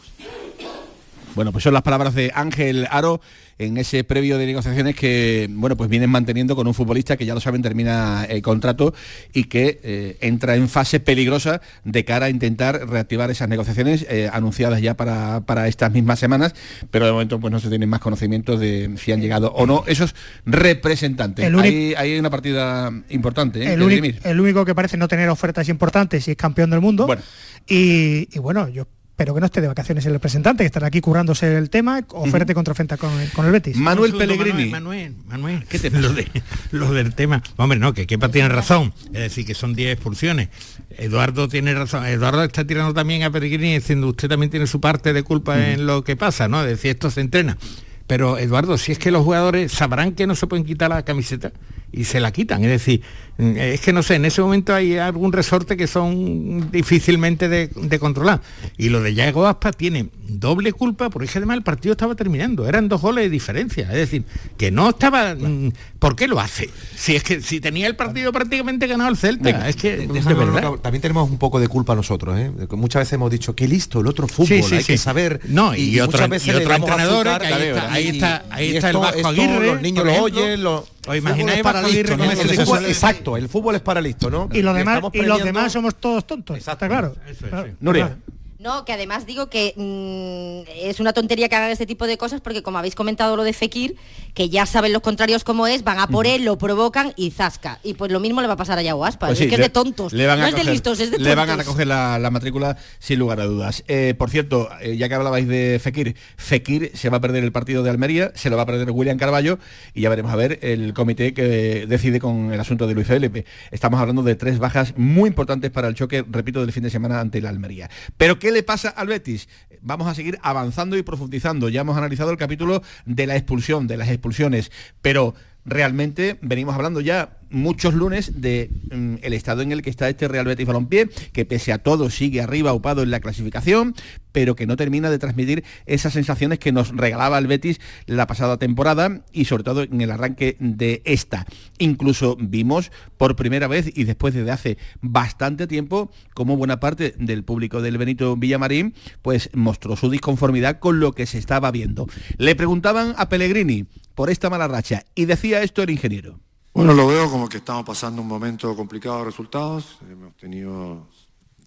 Bueno, pues son las palabras de Ángel Aro en ese previo de negociaciones que, bueno, pues vienen manteniendo con un futbolista que ya lo saben termina el contrato y que eh, entra en fase peligrosa de cara a intentar reactivar esas negociaciones eh, anunciadas ya para, para estas mismas semanas, pero de momento pues no se tienen más conocimientos de si han llegado o no esos representantes. El Hay, hay una partida importante, ¿eh? el, único, dirimir. el único que parece no tener ofertas importantes y es campeón del mundo. Y, y bueno, yo espero que no esté de vacaciones el representante, que estará aquí currándose el tema, oferta y contraoferta con, el- con el Betis. Manuel segundo, Pellegrini. Manuel, Manuel, Manuel, ¿qué te lo, de, lo del tema? Hombre, no, que Kepa tiene razón. Es decir, que son 10 expulsiones. Eduardo tiene razón. Eduardo está tirando también a Pellegrini diciendo usted también tiene su parte de culpa en lo que pasa, ¿no? Es decir, esto se entrena. Pero Eduardo, si es que los jugadores sabrán que no se pueden quitar la camiseta y se la quitan. Es decir, mm, es que no sé, en ese momento hay algún resorte que son difícilmente de, de controlar. Y lo de Yago Aspa tiene doble culpa porque es que además el partido estaba terminando. Eran dos goles de diferencia. Es decir, que no estaba. mm, ¿Por qué lo hace? Si es que si tenía el partido prácticamente ganado el Celta. es que Déjame, también tenemos un poco de culpa nosotros, ¿eh? Muchas veces hemos dicho que listo el otro fútbol, Sí, sí, hay sí. que saber. No, y otro- muchas veces y otro entrenador, que ahí claro, está- ahí y- está- ahí y está el Vasco esto Aguirre, Los niños lo oyen, lo. ¿Os imagináis el fútbol es para listo, El fútbol- Exacto, el fútbol es para listo, ¿no? Y los Le demás, y los demás somos todos tontos. Está claro. Claro, Nuria. No, que además digo que mm, es una tontería que hagan este tipo de cosas porque como habéis comentado lo de Fekir, que ya saben los contrarios cómo es, van a por él, lo provocan y zasca. Y pues lo mismo le va a pasar a Yago Aspas. Pues es que es le- de tontos. le van no a es de listos, es de Le van a recoger la, la matrícula sin lugar a dudas. Eh, por cierto, eh, ya que hablabais de Fekir, Fekir se va a perder el partido de Almería, se lo va a perder William Carballo y ya veremos a ver el comité que decide con el asunto de Luis Felipe. Estamos hablando de tres bajas muy importantes para el choque, repito, del fin de semana ante la Almería. Pero ¿qué le pasa al Betis? Vamos a seguir avanzando y profundizando. Ya hemos analizado el capítulo de la expulsión, de las expulsiones, pero realmente venimos hablando ya muchos lunes de mm, el estado en el que está este Real Betis Balompié, que pese a todo sigue arriba upado en la clasificación, pero que no termina de transmitir esas sensaciones que nos regalaba el Betis la pasada temporada y sobre todo en el arranque de esta. Incluso vimos por primera vez y después desde hace bastante tiempo como buena parte del público del Benito Villamarín pues mostró su disconformidad con lo que se estaba viendo. Le preguntaban a Pellegrini por esta mala racha y decía esto el ingeniero. Bueno, lo veo como que estamos pasando un momento complicado de resultados. Hemos tenido,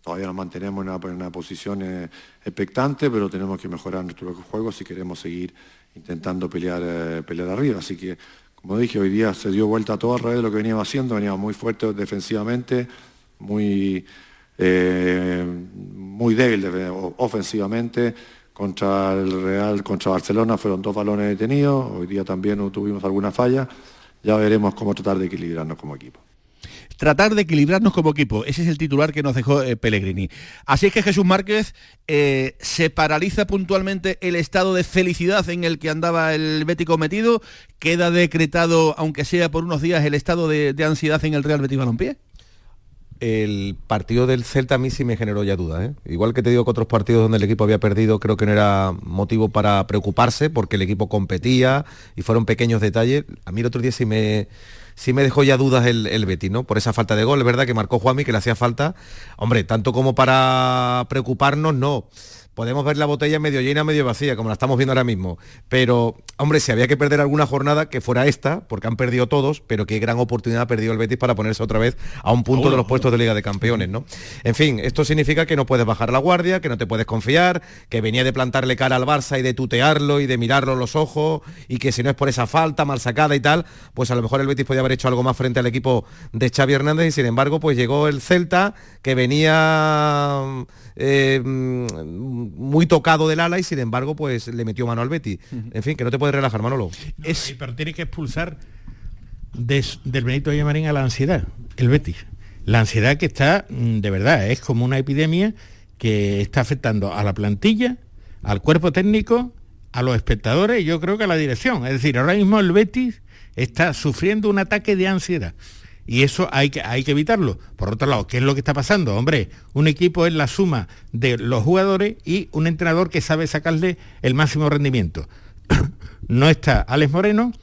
todavía nos mantenemos en una, una posición eh, expectante, pero tenemos que mejorar nuestro juego si queremos seguir intentando pelear, eh, pelear arriba. Así que, como dije, hoy día se dio vuelta todo al de lo que veníamos haciendo. Veníamos muy fuertes defensivamente, muy, eh, muy débil de- o- ofensivamente. Contra el Real, contra Barcelona fueron dos balones detenidos. Hoy día también tuvimos alguna falla. Ya veremos cómo tratar de equilibrarnos como equipo. tratar de equilibrarnos como equipo. Ese es el titular que nos dejó eh, Pellegrini. Así es que Jesús Márquez eh, se paraliza puntualmente el estado de felicidad en el que andaba el Bético metido. Queda decretado, aunque sea por unos días, el estado de, de ansiedad en el Real Betis Balompié. El partido del Celta a mí sí me generó ya dudas. ¿eh? Igual que te digo que otros partidos donde el equipo había perdido, creo que no era motivo para preocuparse porque el equipo competía y fueron pequeños detalles. A mí el otro día sí me, sí me dejó ya dudas el, el Betis, ¿no? Por esa falta de gol, es verdad que marcó Juanmi, que le hacía falta. Hombre, tanto como para preocuparnos, no. Podemos ver la botella medio llena, medio vacía, como la estamos viendo ahora mismo. Pero, hombre, si había que perder alguna jornada, que fuera esta, porque han perdido todos, pero qué gran oportunidad ha perdido el Betis para ponerse otra vez a un punto de los puestos de Liga de Campeones, ¿no? En fin, esto significa que no puedes bajar la guardia, que no te puedes confiar, que venía de plantarle cara al Barça y de tutearlo y de mirarlo los ojos, y que si no es por esa falta mal sacada y tal, pues a lo mejor el Betis podía haber hecho algo más frente al equipo de Xavi Hernández y sin embargo, pues llegó el Celta, que venía eh, muy tocado del ala y sin embargo, pues le metió mano al Betis. En fin, que no te puedes relajar, Manolo. Sí, pero tiene que expulsar des- del Benito Villamarín a la ansiedad, el Betis. La ansiedad que está, mm, de verdad, es como una epidemia que está afectando a la plantilla, al cuerpo técnico, a los espectadores y yo creo que a la dirección. Es decir, ahora mismo el Betis está sufriendo un ataque de ansiedad. Y eso hay que, hay que evitarlo. Por otro lado, ¿qué es lo que está pasando? Hombre, un equipo es la suma de los jugadores y un entrenador que sabe sacarle el máximo rendimiento. no está Alex Moreno,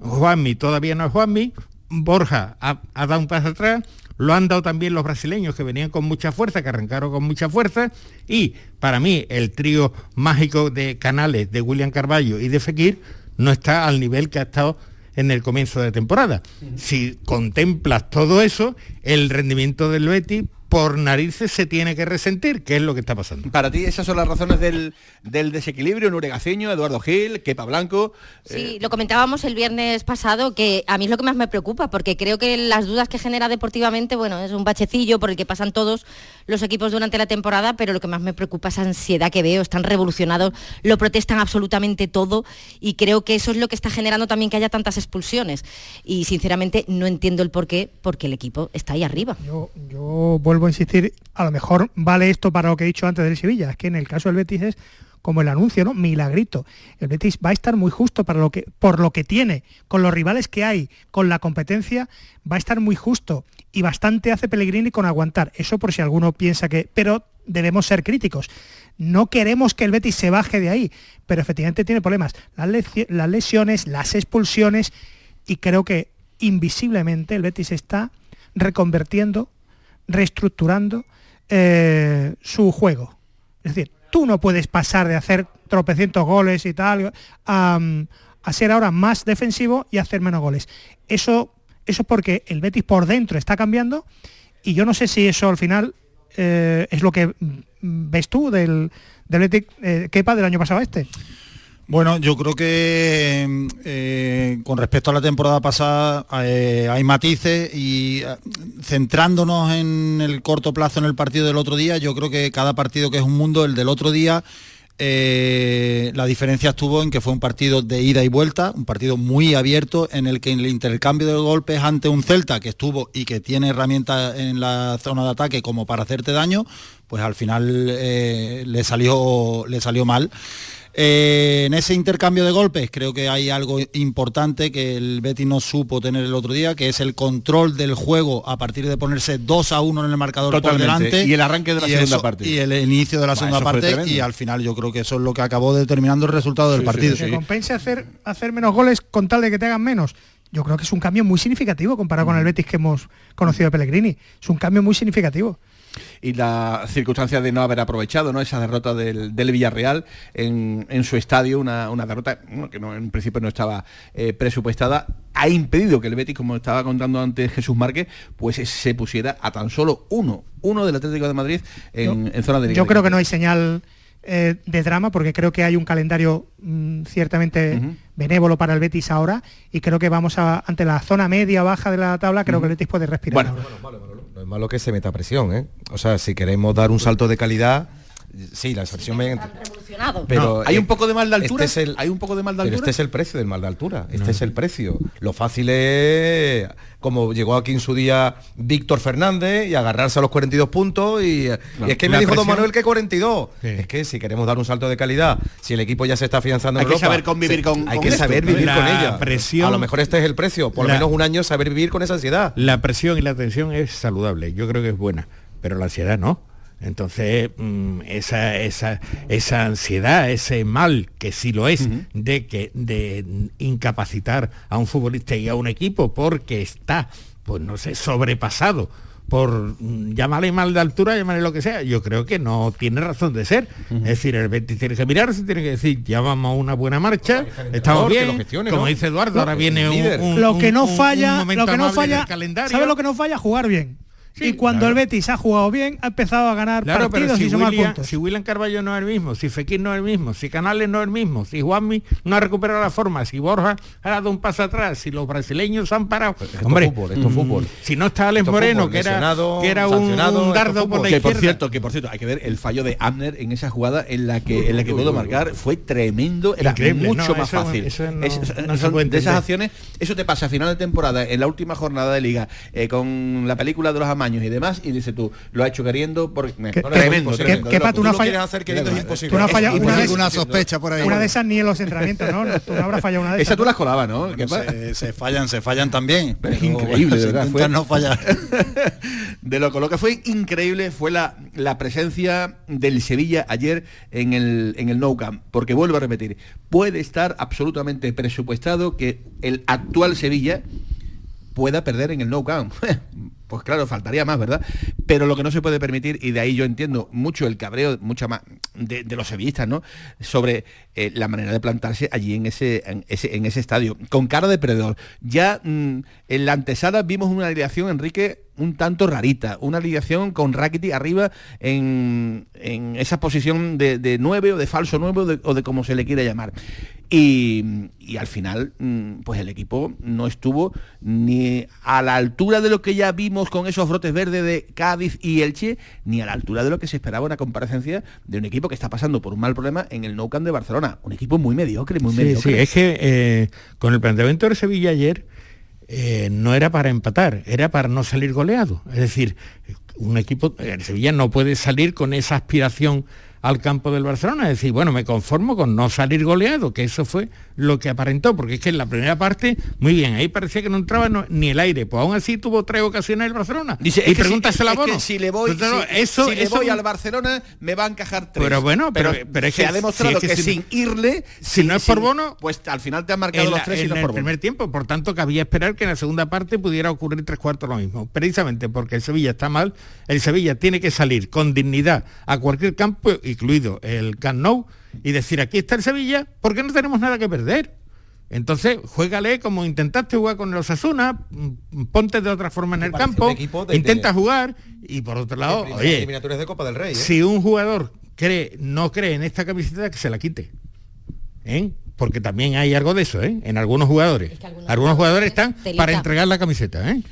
Juanmi todavía no es Juanmi, Borja ha, ha dado un paso atrás, lo han dado también los brasileños que venían con mucha fuerza, que arrancaron con mucha fuerza, y para mí el trío mágico de Canales, de William Carballo y de Fekir no está al nivel que ha estado en el comienzo de temporada. Si contemplas todo eso, el rendimiento del Betis por narices se tiene que resentir, que es lo que está pasando. Para ti esas son las razones del, del desequilibrio, Nuregaceño, Eduardo Gil, Kepa Blanco. Sí, lo comentábamos el viernes pasado, que a mí es lo que más me preocupa, porque creo que las dudas que genera deportivamente, bueno, es un bachecillo por el que pasan todos los equipos durante la temporada, pero lo que más me preocupa es esa ansiedad que veo, están revolucionados, lo protestan absolutamente todo y creo que eso es lo que está generando también que haya tantas expulsiones. Y sinceramente no entiendo el por qué, porque el equipo está ahí arriba. Yo, yo vuelvo a insistir, a lo mejor vale esto para lo que he dicho antes del Sevilla, es que en el caso del Betis es como el anuncio, ¿no? Milagrito. El Betis va a estar muy justo para lo que, por lo que tiene, con los rivales que hay, con la competencia, va a estar muy justo. Y bastante hace Pellegrini con aguantar. Eso por si alguno piensa que. Pero debemos ser críticos. No queremos que el Betis se baje de ahí, pero efectivamente tiene problemas. Las, las lesiones, las expulsiones, y creo que invisiblemente el Betis está reconvertiendo, reestructurando eh, su juego. Es decir, tú no puedes pasar de hacer tropecientos goles y tal a, a ser ahora más defensivo y hacer menos goles. Eso, eso es porque el Betis por dentro está cambiando y yo no sé si eso al final eh, es lo que mm, ves tú del, del Betis eh, Kepa del año pasado este. Bueno, yo creo que eh, con respecto a la temporada pasada eh, hay matices y eh, centrándonos en el corto plazo en el partido del otro día, yo creo que cada partido que es un mundo, el del otro día, la diferencia estuvo en que fue un partido de ida y vuelta, un partido muy abierto en el que el intercambio de golpes ante un Celta que estuvo y que tiene herramientas en la zona de ataque como para hacerte daño, pues al final le, salió, le salió mal. Eh, en ese intercambio de golpes creo que hay algo importante que el Betis no supo tener el otro día, que es el control del juego a partir de ponerse 2 a 1 en el marcador Totalmente. por delante. Y el arranque de la segunda eso- parte. Y el inicio de la segunda parte tremendo. y al final yo creo que eso es lo que acabó determinando el resultado del partido. ¿Se compensa hacer, hacer menos goles con tal de que te hagan menos? Yo creo que es un cambio muy significativo comparado Mm. con el Betis que hemos conocido de Pellegrini. Es un cambio muy significativo. Y la circunstancia de no haber aprovechado ¿no? esa derrota del, del Villarreal en, en su estadio, una, una derrota bueno, que no, en principio no estaba eh, presupuestada, ha impedido que el Betis, como estaba contando antes Jesús Márquez, pues se pusiera a tan solo uno, uno del Atlético de Madrid en, en zona de Liga Yo creo que no hay señal eh, de drama porque creo que hay un calendario mm, ciertamente benévolo para el Betis ahora y creo que vamos a, ante la zona media baja de la tabla, creo que el Betis puede respirar. ahora. Malo que se meta presión, ¿eh? O sea, si queremos dar un salto de calidad, sí, la expresión me... Pero No, hay eh, un poco de mal de altura, este es el- hay un poco de mal de Pero altura. este es el precio del mal de altura. Este es el precio. Lo fácil es, como llegó aquí en su día Víctor Fernández, y agarrarse a los 42 puntos. Y, y es que me dijo Don Manuel que 42. Es que si queremos dar un salto de calidad, si el equipo ya se está afianzando Hay en que Europa, saber convivir se- con- Hay con que esto, saber vivir con ella. presión- a lo mejor este es el precio. Por lo menos un año saber vivir con esa ansiedad. La presión y la tensión es saludable, yo creo que es buena, pero la ansiedad no. Entonces, mm, esa, esa, esa ansiedad, ese mal, que sí lo es, de, que, de incapacitar a un futbolista y a un equipo porque está, pues no sé, sobrepasado por mm, llamarle mal de altura, llamarle lo que sea, yo creo que no tiene razón de ser. Es decir, el Betis tiene que mirarse, tiene que decir, ya vamos a una buena marcha, estamos bien, gestione, como ¿no? dice Eduardo, ahora viene un, un- lo que no un- un falla, momento lo que no falla, calendario. ¿sabe lo que no falla? Jugar bien. Y cuando claro. el Betis ha jugado bien, ha empezado a ganar Claro, pero partidos si y sumar William, puntos. si William Carballo no es el mismo, si Fekir no es el mismo, si Canales no es el mismo, si Juanmi no ha recuperado la forma, si Borja ha dado un paso atrás, si los brasileños han parado. Esto Hombre, fútbol, esto es mm, fútbol. Si no está Alex Esto Moreno, fútbol, que era, lesionado, que era un, un dardo por la que izquierda. por cierto, que por cierto, hay que ver el fallo de Abner en esa jugada en la que en la que pudo marcar fue tremendo, era Increíble, mucho no, más eso- fácil. eso no- Es- no de esas acciones, eso te pasa a final de temporada, en la última jornada de liga, eh, con la película de los amaños y demás, y dice tú, lo ha hecho queriendo porque Que- tremendo, que- tremendo, que pa' tú no lo hacer queriendo es imposible. Tú no has Es fallado una vez- Alguna sospecha por ahí. Una de esas ni en los entrenamientos, ¿no? Tú no habrás fallado una de esas. Esa tú las colabas, ¿no? Bueno, ¿Qué se, se fallan, se fallan también. Pero es increíble, de verdad. fue- no fallar. de loco. Lo que fue increíble fue la, la presencia del Sevilla ayer en el, en el Nou Camp. Porque vuelvo a repetir, puede estar absolutamente presupuestado que el actual Sevilla pueda perder en el No Camp. Pues claro, faltaría más, ¿verdad? Pero lo que no se puede permitir, y de ahí yo entiendo mucho el cabreo, mucha más de, los sevillistas, ¿no? Sobre eh, la manera de plantarse allí en ese, en ese, estadio, con cara de perdedor. Ya mm, en la antesala vimos una alineación, Enrique, un tanto rarita, una alineación con Rakitic arriba en, en esa posición de, de 9 o de falso 9 o de, o de como se le quiera llamar. Y, y al final, mm, pues el equipo no estuvo ni a la altura de lo que ya vimos con esos brotes verdes de Cádiz y Elche, ni a la altura de lo que se esperaba una comparecencia de un equipo que está pasando por un mal problema en el Nou Camp de Barcelona. Un equipo muy mediocre, muy Sí, mediocre. sí, es que eh, con el planteamiento del Sevilla ayer eh, no era para empatar, era para no salir goleado. Es decir, un equipo, el Sevilla no puede salir con esa aspiración al campo del Barcelona, es decir, bueno, me conformo con no salir goleado, que eso fue lo que aparentó, porque es que en la primera parte, muy bien, ahí parecía que no entraba no- ni el aire, pues aún así tuvo tres ocasiones el Barcelona. Dice, y que si- pregúntaselo a Bono. si le voy, si- eso, si le eso- voy al Barcelona me va a encajar tres. Pero bueno, pero- pero es se que ha demostrado si es que, que si- sin irle, si sin- no es por Bono, pues al final te han marcado en, los tres y en no es el por Bono. primer tiempo, por tanto cabía esperar que en la segunda parte pudiera ocurrir tres cuartos lo mismo, precisamente porque el Sevilla está mal, el Sevilla tiene que salir con dignidad a cualquier campo, incluido el Camp Nou, y decir aquí está el Sevilla, porque no tenemos nada que perder. Entonces, juégale como intentaste jugar con los Asuna, ponte de otra forma en el campo, de- intenta de- jugar y por otro lado, primeras oye, eliminatorias de Copa del Rey, ¿eh? si un jugador cree, no cree en esta camiseta, que se la quite. ¿Eh? Porque también hay algo de eso, ¿eh? En algunos jugadores. algunos, jugadores están Telita. para entregar la camiseta, ¿eh?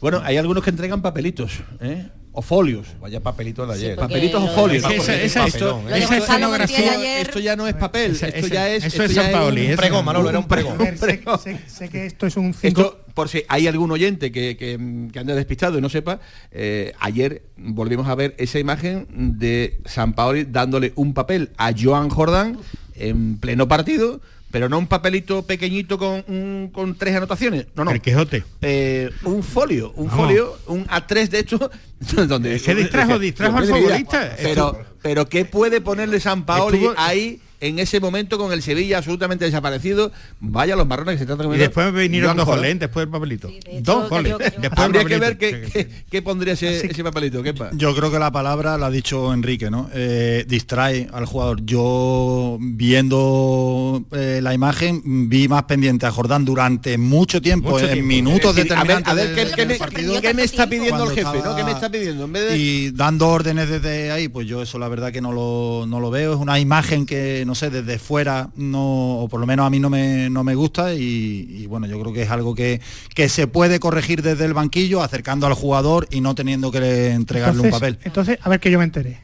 Bueno, hay algunos que entregan papelitos, ¿eh? O folios. Vaya papelito de ayer. papelitos o folios. Esa- esa- esto, ya no es papel, Esa- esto ya es eso es esto San ya Paoli, un pregón, es- Manolo, era un un pregón. A ver, sé, sé- sé que esto es un 5 Esto, por si hay algún oyente que, que, que ande despistado y no sepa, eh, ayer volvimos a ver esa imagen de San Paoli dándole un papel a Joan Jordan en pleno partido, pero no un papelito pequeñito con, un- con tres anotaciones. No, no. El Quijote. Eh, un folio, un Vamos. folio, un A3 de hecho, donde Se distrajo, distrajo al futbolista. Pero, pero ¿qué puede ponerle San Paoli Estuvo- ahí en ese momento con el Sevilla absolutamente desaparecido? Vaya los marrones que se tratan Y comiendo después vinieron Joan dos goles, después del papelito. dos goles. Después Habría el que ver qué, qué- qué pondría ese, ese papelito. ¿qué pa- Yo creo que la palabra la ha dicho Enrique, ¿no? Eh, distrae al jugador. Yo viendo eh, la imagen vi más pendiente a Jordán durante mucho tiempo, Mucho en tiempo. minutos decir, a ver- determinantes. a ver, de- ¿qué- me- partido. qué me está pidiendo el jefe, no? ¿Qué me está pidiendo? En vez de- Y dando órdenes desde ahí, pues yo eso la verdad que no lo, no lo veo. Es una imagen que, no sé, desde fuera no, o por lo menos a mí no me, no me gusta y, y, bueno, yo creo que es algo que, que se puede corregir desde el banquillo, acercando al jugador y no teniendo que entregarle un papel. entonces, a ver que yo me enteré.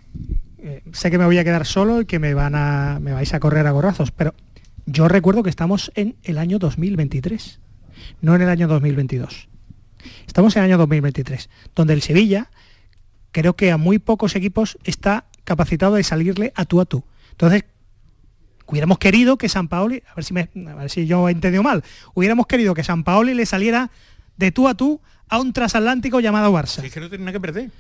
Eh, sé que me voy a quedar solo y que me van a me vais a correr a gorrazos, pero yo recuerdo que estamos en el año 2023, no en el año 2022. Estamos en el año 2023, donde el Sevilla creo que a muy pocos equipos está capacitado de salirle a tú a tú. Entonces, hubiéramos querido que San Paoli, a ver si me, a ver si yo he entendido mal, hubiéramos querido que San Paoli le saliera de tú a tú a un transatlántico llamado Barça. Si es que no tiene nada que perder.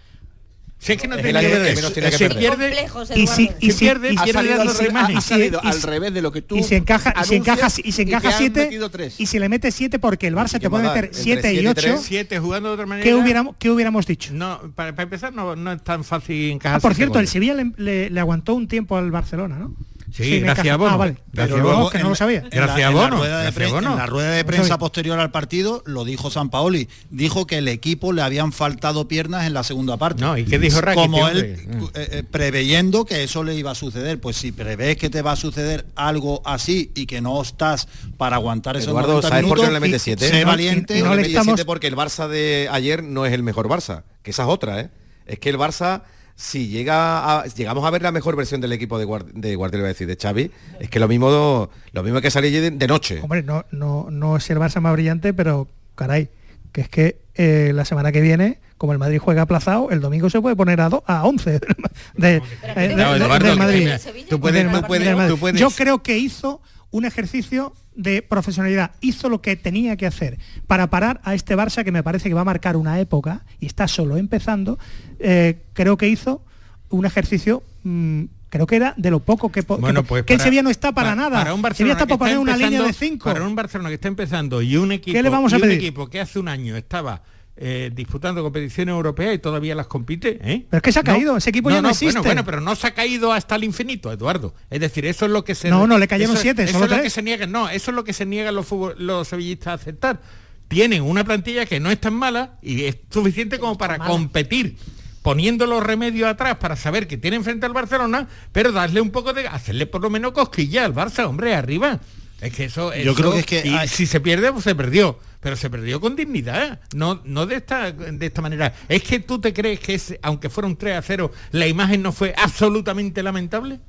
Si es que no Es tiene que perder. que menos tiene que Si perder. pierde, Complejos, y si, y Si si- pierde, y ha si- salido, y al, si- revés, ha salido al revés de lo que tú y si encaja y si encaja y encaja 7 y si le mete 7 porque el Barça te puede meter entre 7 siete y y 8 tres. Siete jugando de otra manera. ¿qué hubiéramos qué hubiéramos dicho? No, para, para empezar no, no es tan fácil encajar. Ah, por cierto, el. Sevilla le, le- le aguantó un tiempo al Barcelona, ¿no? Sí, gracias a Bono. Ah, vale. Gracias Pero a Bono. no, que no lo sabía. Gracias a Bono. En la rueda de prensa posterior al partido lo dijo San Paoli. Dijo que el equipo le habían faltado piernas en la segunda parte. No, ¿y qué dijo Rakitic, Como él eh, eh, preveyendo que eso le iba a suceder. Pues si prevés que te va a suceder algo así y que no estás para aguantar esos Eduardo, 90 ¿sabes por qué no minutos, le mete? Sé valiente. y no No le le mete estamos- siete porque el Barça de ayer no es el mejor Barça, que esa es otra, ¿eh? Es que el Barça, si llega a- llegamos a ver la mejor versión del equipo de, Guard- de Guardiola, decir, de Xavi, es que lo mismo lo mismo que salir de, de noche. Hombre, no, no, no es el Barça más brillante, pero caray, que es que eh, la semana que viene, como el Madrid juega aplazado, el domingo se puede poner a, do- a 11 de, de- eh, No, de- Eduardo, del Madrid. mira, tú puedes- Del tú Ma- puedes- del Madrid. tú puedes- Yo creo que hizo un ejercicio de profesionalidad, hizo lo que tenía que hacer para parar a este Barça que me parece que va a marcar una época y está solo empezando. eh, creo que hizo un ejercicio mm, creo que era de lo poco que, Bueno, que, pues que el para- Sevilla no está para, nada. Para un Barcelona está para poner está una línea de 5. Para un Barcelona que está empezando y un equipo, ¿Qué le vamos a y un pedir? equipo que hace un año estaba eh, disputando competiciones europeas y todavía las compite, ¿eh? Pero es que se ha caído, ese equipo ya no existe. Bueno, bueno, pero no se ha caído hasta el infinito, Eduardo. Es decir, eso es lo que se No, no, le cayeron eso- siete, Eso solo es lo tres. que se niegan, no, eso es lo que se niegan los fútbol- los sevillistas a aceptar. Tienen una plantilla que no es tan mala y es suficiente como para competir poniendo los remedios atrás para saber que tienen frente al Barcelona, pero darle un poco de hacerle por lo menos cosquilla al Barça, hombre, arriba. Es que eso, Yo eso- creo que es que y hay- si se pierde, pues se perdió. Pero se perdió con dignidad, no, no de esta de esta manera. ¿Es que tú te crees que es, aunque fuera un 3 a 0, la imagen no fue absolutamente lamentable?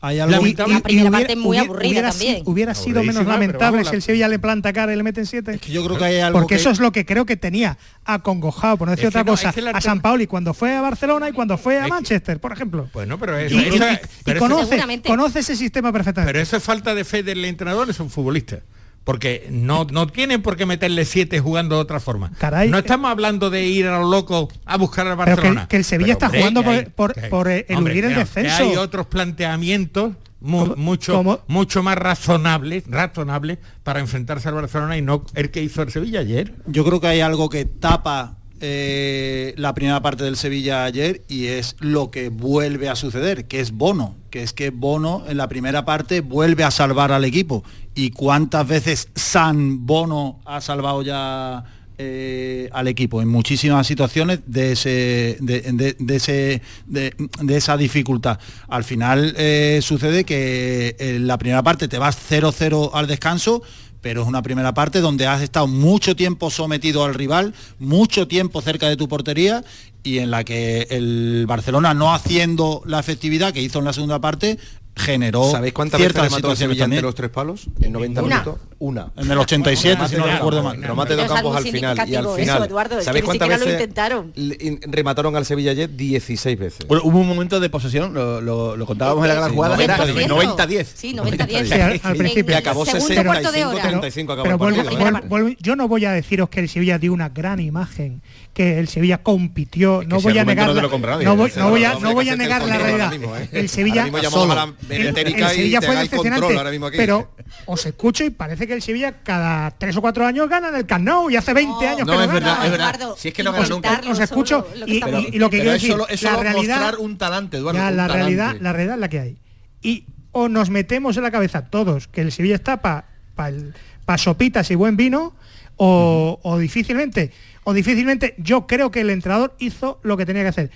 Hay algo- lamentable. La primera parte hubiera- muy hubiera- aburrida hubiera también. hubiera sido menos pero lamentable si la- el Sevilla le planta cara y le meten 7. yo creo que hay algo Porque que- eso es lo que creo que tenía acongojado, por no decir Es otra no, cosa, es que la a San Pauli cuando fue a Barcelona y cuando fue a Es que- Manchester, por ejemplo. Bueno, pero Y, eso, y- eso- y- pero y eso- conoce, conoce ese sistema perfectamente. Pero eso es falta de fe del entrenador, es un futbolista. Porque no, no tienen por qué meterle siete jugando de otra forma. Caray, no eh, estamos hablando de ir a lo loco a buscar al que- Barcelona. que el Sevilla está hombre, jugando por- por- que- por, eh, eludir el que- descenso. que hay otros planteamientos mu- mucho, cómo? mucho más razonables, razonables para enfrentarse al Barcelona y no el que hizo el Sevilla ayer. Yo creo que hay algo que tapa eh, la primera parte del Sevilla ayer y es lo que vuelve a suceder, que es Bono, que es que Bono en la primera parte vuelve a salvar al equipo. ¿Y cuántas veces San Bono ha salvado ya eh, al equipo en muchísimas situaciones de ese de, ese de esa dificultad al final eh, sucede que en la primera parte te vas 0-0 al descanso pero es una primera parte donde has estado mucho tiempo sometido al rival, mucho tiempo cerca de tu portería y en la que el Barcelona no haciendo la efectividad que hizo en la segunda parte generó ¿Sabéis cuántas veces ciertas le mató ante los tres palos? En 90 Una. minutos. Una. En el 87, si no recuerdo mal. Pero mate Pero dos es campos al final. Y al final. eso, Eduardo, ¿Sabéis cuántas siquiera lo veces intentaron. remataron al Sevilla ayer? 16 veces. Bueno, hubo un momento de posesión, lo, lo- lo contábamos en la gran jugada, era 90-10. 90-10. Sí, 90-10. Sí, al, principio. Acabó Segundo 65, cuarto de hora. 35 acabó Pero el partido. yo no voy a deciros que el Sevilla dio una gran imagen, que el Sevilla compitió, no voy negar no nadie, no voy, ese no voy a, no, no voy a negar la el realidad. mismo, ¿eh? El Sevilla la el, y Sevilla fue decepcionante, pero os escucho y parece que el Sevilla cada tres o cuatro años gana en el Camp Nou y hace 20 años que no es gana. verdad, es verdad. Eduardo, Si es que no gana nunca. os escucho solo lo y, estamos- y- y lo que quiero decir, solo, es la solo realidad, un talante, Eduardo. ya, un la talante. realidad, la realidad es la que hay. Y o nos metemos en la cabeza todos que el Sevilla está para pa sopitas y buen vino, o, o difícilmente, o difícilmente yo creo que el entrenador hizo lo que tenía que hacer.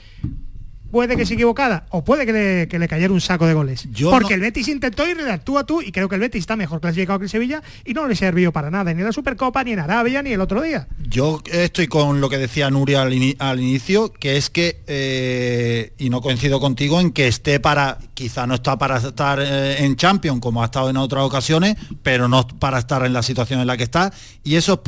Puede que se equivocada o puede que le, que le cayera un saco de goles. Yo Porque no- el Betis intentó ir de tú a tú y creo que el Betis está mejor clasificado que el Sevilla y no le sirvió para nada, ni en la Supercopa, ni en Arabia, ni el otro día. Yo estoy con lo que decía Nuria al, ini- al inicio, que es que, eh, y no coincido contigo, en que esté para, quizá no está para estar eh, en Champions como ha estado en otras ocasiones, pero no para estar en la situación en la que está, y eso es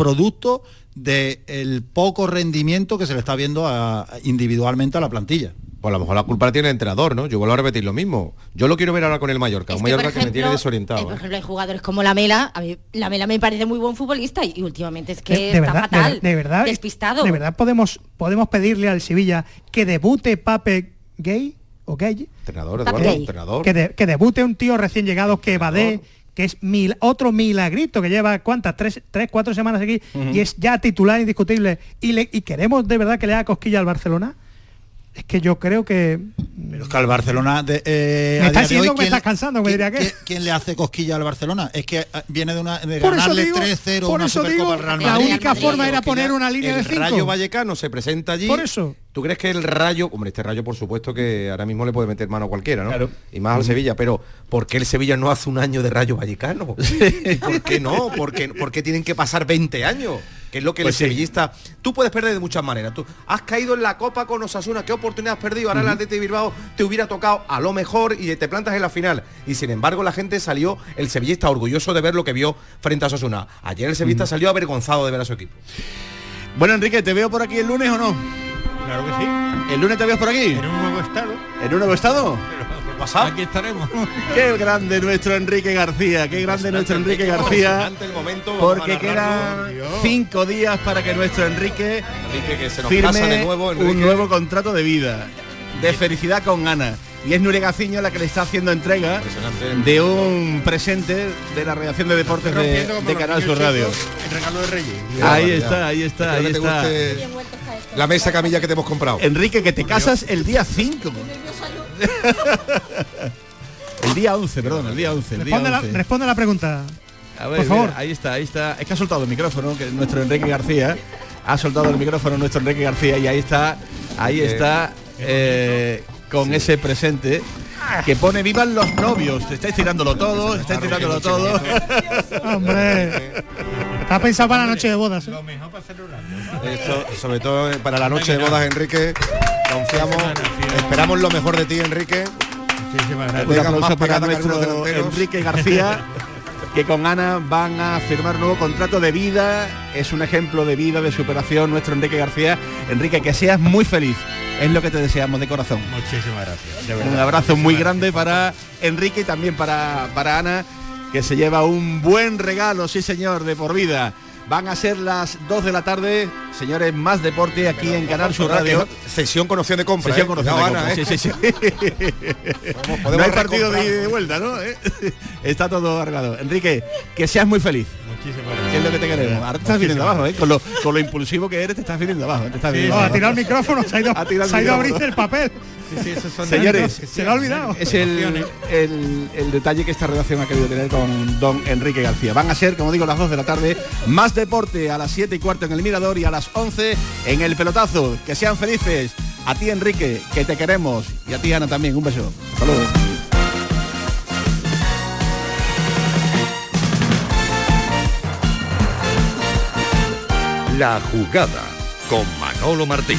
del poco rendimiento que se le está viendo a- individualmente a la plantilla. Pues a lo mejor la culpa la tiene el entrenador, ¿no? Yo vuelvo a repetir lo mismo. Yo lo quiero ver ahora con el Mallorca, Es un que, Mallorca que me tiene ejemplo, eh, desorientado. por ¿eh? ejemplo, hay jugadores como la Mela, a mí la Mela me parece muy buen futbolista y, y últimamente es que de, de está verdad, de- fatal, de, verdad, despistado. de verdad podemos podemos pedirle al Sevilla que debute Pape Gay o Gay, Entrenador, Eduardo, gay. entrenador. que, de- que debute un tío recién llegado que Badé, que es mil, otro milagrito que lleva cuántas tres, tres cuatro semanas aquí y es ya titular indiscutible y, le, y queremos de verdad que le haga cosquilla al Barcelona. Es que yo creo que Pero es que al Barcelona de, eh, Me a está día de diciendo hoy, que me ¿quién- estás cansando, me quién- diría que- quién- ¿Quién le hace cosquilla al Barcelona? Es que eh, viene de, una, de Por eso ganarle digo- 3-0 por una eso Supercopa digo, al Real la Madrid. única Madrid, forma era poner una línea de el cinco. Rayo Vallecano se presenta allí. Por eso. ¿Tú crees que el Rayo, hombre, este Rayo por supuesto que ahora mismo le puede meter mano a cualquiera, ¿no? Claro. Y más al Sevilla, pero ¿por qué el Sevilla no hace un año de Rayo Vallecano? ¿Por qué no? ¿Por qué, por qué tienen que pasar 20 años? Que es lo que Pues el sí. sevillista... Tú puedes perder de muchas maneras. Tú has caído en la Copa con Osasuna, ¿qué oportunidad has perdido? Ahora el Atlético de Bilbao te hubiera tocado a lo mejor y te plantas en la final. Y sin embargo la gente salió, el sevillista orgulloso de ver lo que vio frente a Osasuna. Ayer el sevillista salió avergonzado de ver a su equipo. Bueno, Enrique, ¿te veo por aquí el lunes o no? Claro que sí. ¿El lunes te veo por aquí? En un nuevo estado. ¿En un nuevo estado? Aquí estaremos. Qué grande nuestro Enrique García, qué grande nuestro Enrique García. El momento, Porque quedan cinco días para que nuestro Enrique Enrique, que se nos firme casa de nuevo, Enrique. un nuevo contrato de vida, de felicidad con Ana. Y es Nuria Gaciño la que le está haciendo entrega de un presente de la redacción de deportes de, de Canal Sur Radio. El regalo de Reyes. Ahí Ya, está, ya. ahí está, Espero ahí está. la mesa camilla que te hemos comprado. Enrique, que te casas el día 5. el día 11, perdón, el día 11. El día responde la, 11. responde la pregunta. A ver, Por favor. mira, ahí está, ahí está. Es que ha soltado el micrófono, que nuestro Enrique García. Ha soltado el micrófono nuestro Enrique García y ahí está, ahí está, eh, con ese presente que pone vivan los novios. Te estáis tirándolo todo, estáis tirándolo todo. Hombre, está pensado para la noche de bodas. ¿eh? Lo mejor para. Esto, sobre todo para la noche de bodas, Enrique. Confiamos, esperamos lo mejor de ti, Enrique. Muchísimas gracias. Aplauso para nuestro. Enrique García, que con Ana van a firmar nuevo contrato de vida. Es un ejemplo de vida, de superación, nuestro Enrique García. Enrique, que seas muy feliz. Es lo que te deseamos de corazón. Muchísimas gracias. de Un abrazo muy grande para Enrique y también para, para Ana, que se lleva un buen regalo, sí señor, de por vida. Van a ser las 2 de la tarde, señores, más deporte aquí en Canal Sur Radio. Sesión con opción de compra. Sesión ¿eh? con opción de compra. Sí, ¿eh? sí, sí. podemos no hay partido de de vuelta, ¿no? ¿Eh? Está todo arreglado. Enrique, que seas muy feliz. ¿Qué es lo que te queremos? Ahora te estás viniendo abajo, ¿eh? Con lo, con lo impulsivo que eres, te estás viniendo abajo. Te estás Sí, viniendo no, ha abajo. tirado el micrófono, se ha ido, Ha se ha ido a abrirse el papel. Señores, se lo ha olvidado. Es el, el- el detalle que esta redacción ha querido tener con don Enrique García. Van a ser, como digo, las 2 de la tarde, más deporte a las 7 y cuarto en el Mirador y a las 11 en el Pelotazo. Que sean felices. A ti, Enrique, que te queremos. Y a ti, Ana, también. Un beso. Hasta luego. La jugada con Manolo Martín.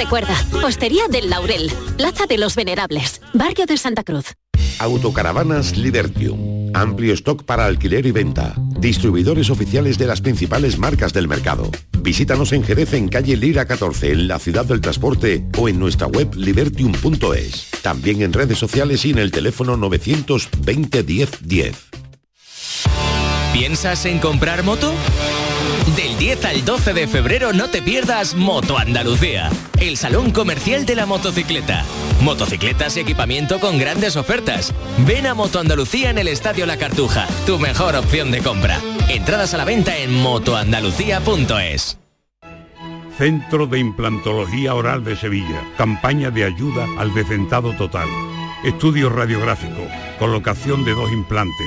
Recuerda, Hostería del Laurel, Plaza de los Venerables, Barrio de Santa Cruz. Autocaravanas Libertium. Amplio stock para alquiler y venta. Distribuidores oficiales de las principales marcas del mercado. Visítanos en Jerez en calle Lira 14 en la ciudad del transporte o en nuestra web libertium.es. También en redes sociales y en el teléfono 920 10 10. ¿Piensas en comprar moto? Del 10 al 12 de febrero no te pierdas Moto Andalucía, el salón comercial de la motocicleta. Motocicletas y equipamiento con grandes ofertas. Ven a Moto Andalucía en el Estadio La Cartuja, tu mejor opción de compra. Entradas a la venta en motoandalucía.es. Centro de Implantología Oral de Sevilla. Campaña de ayuda al decentado total. Estudio radiográfico, colocación de dos implantes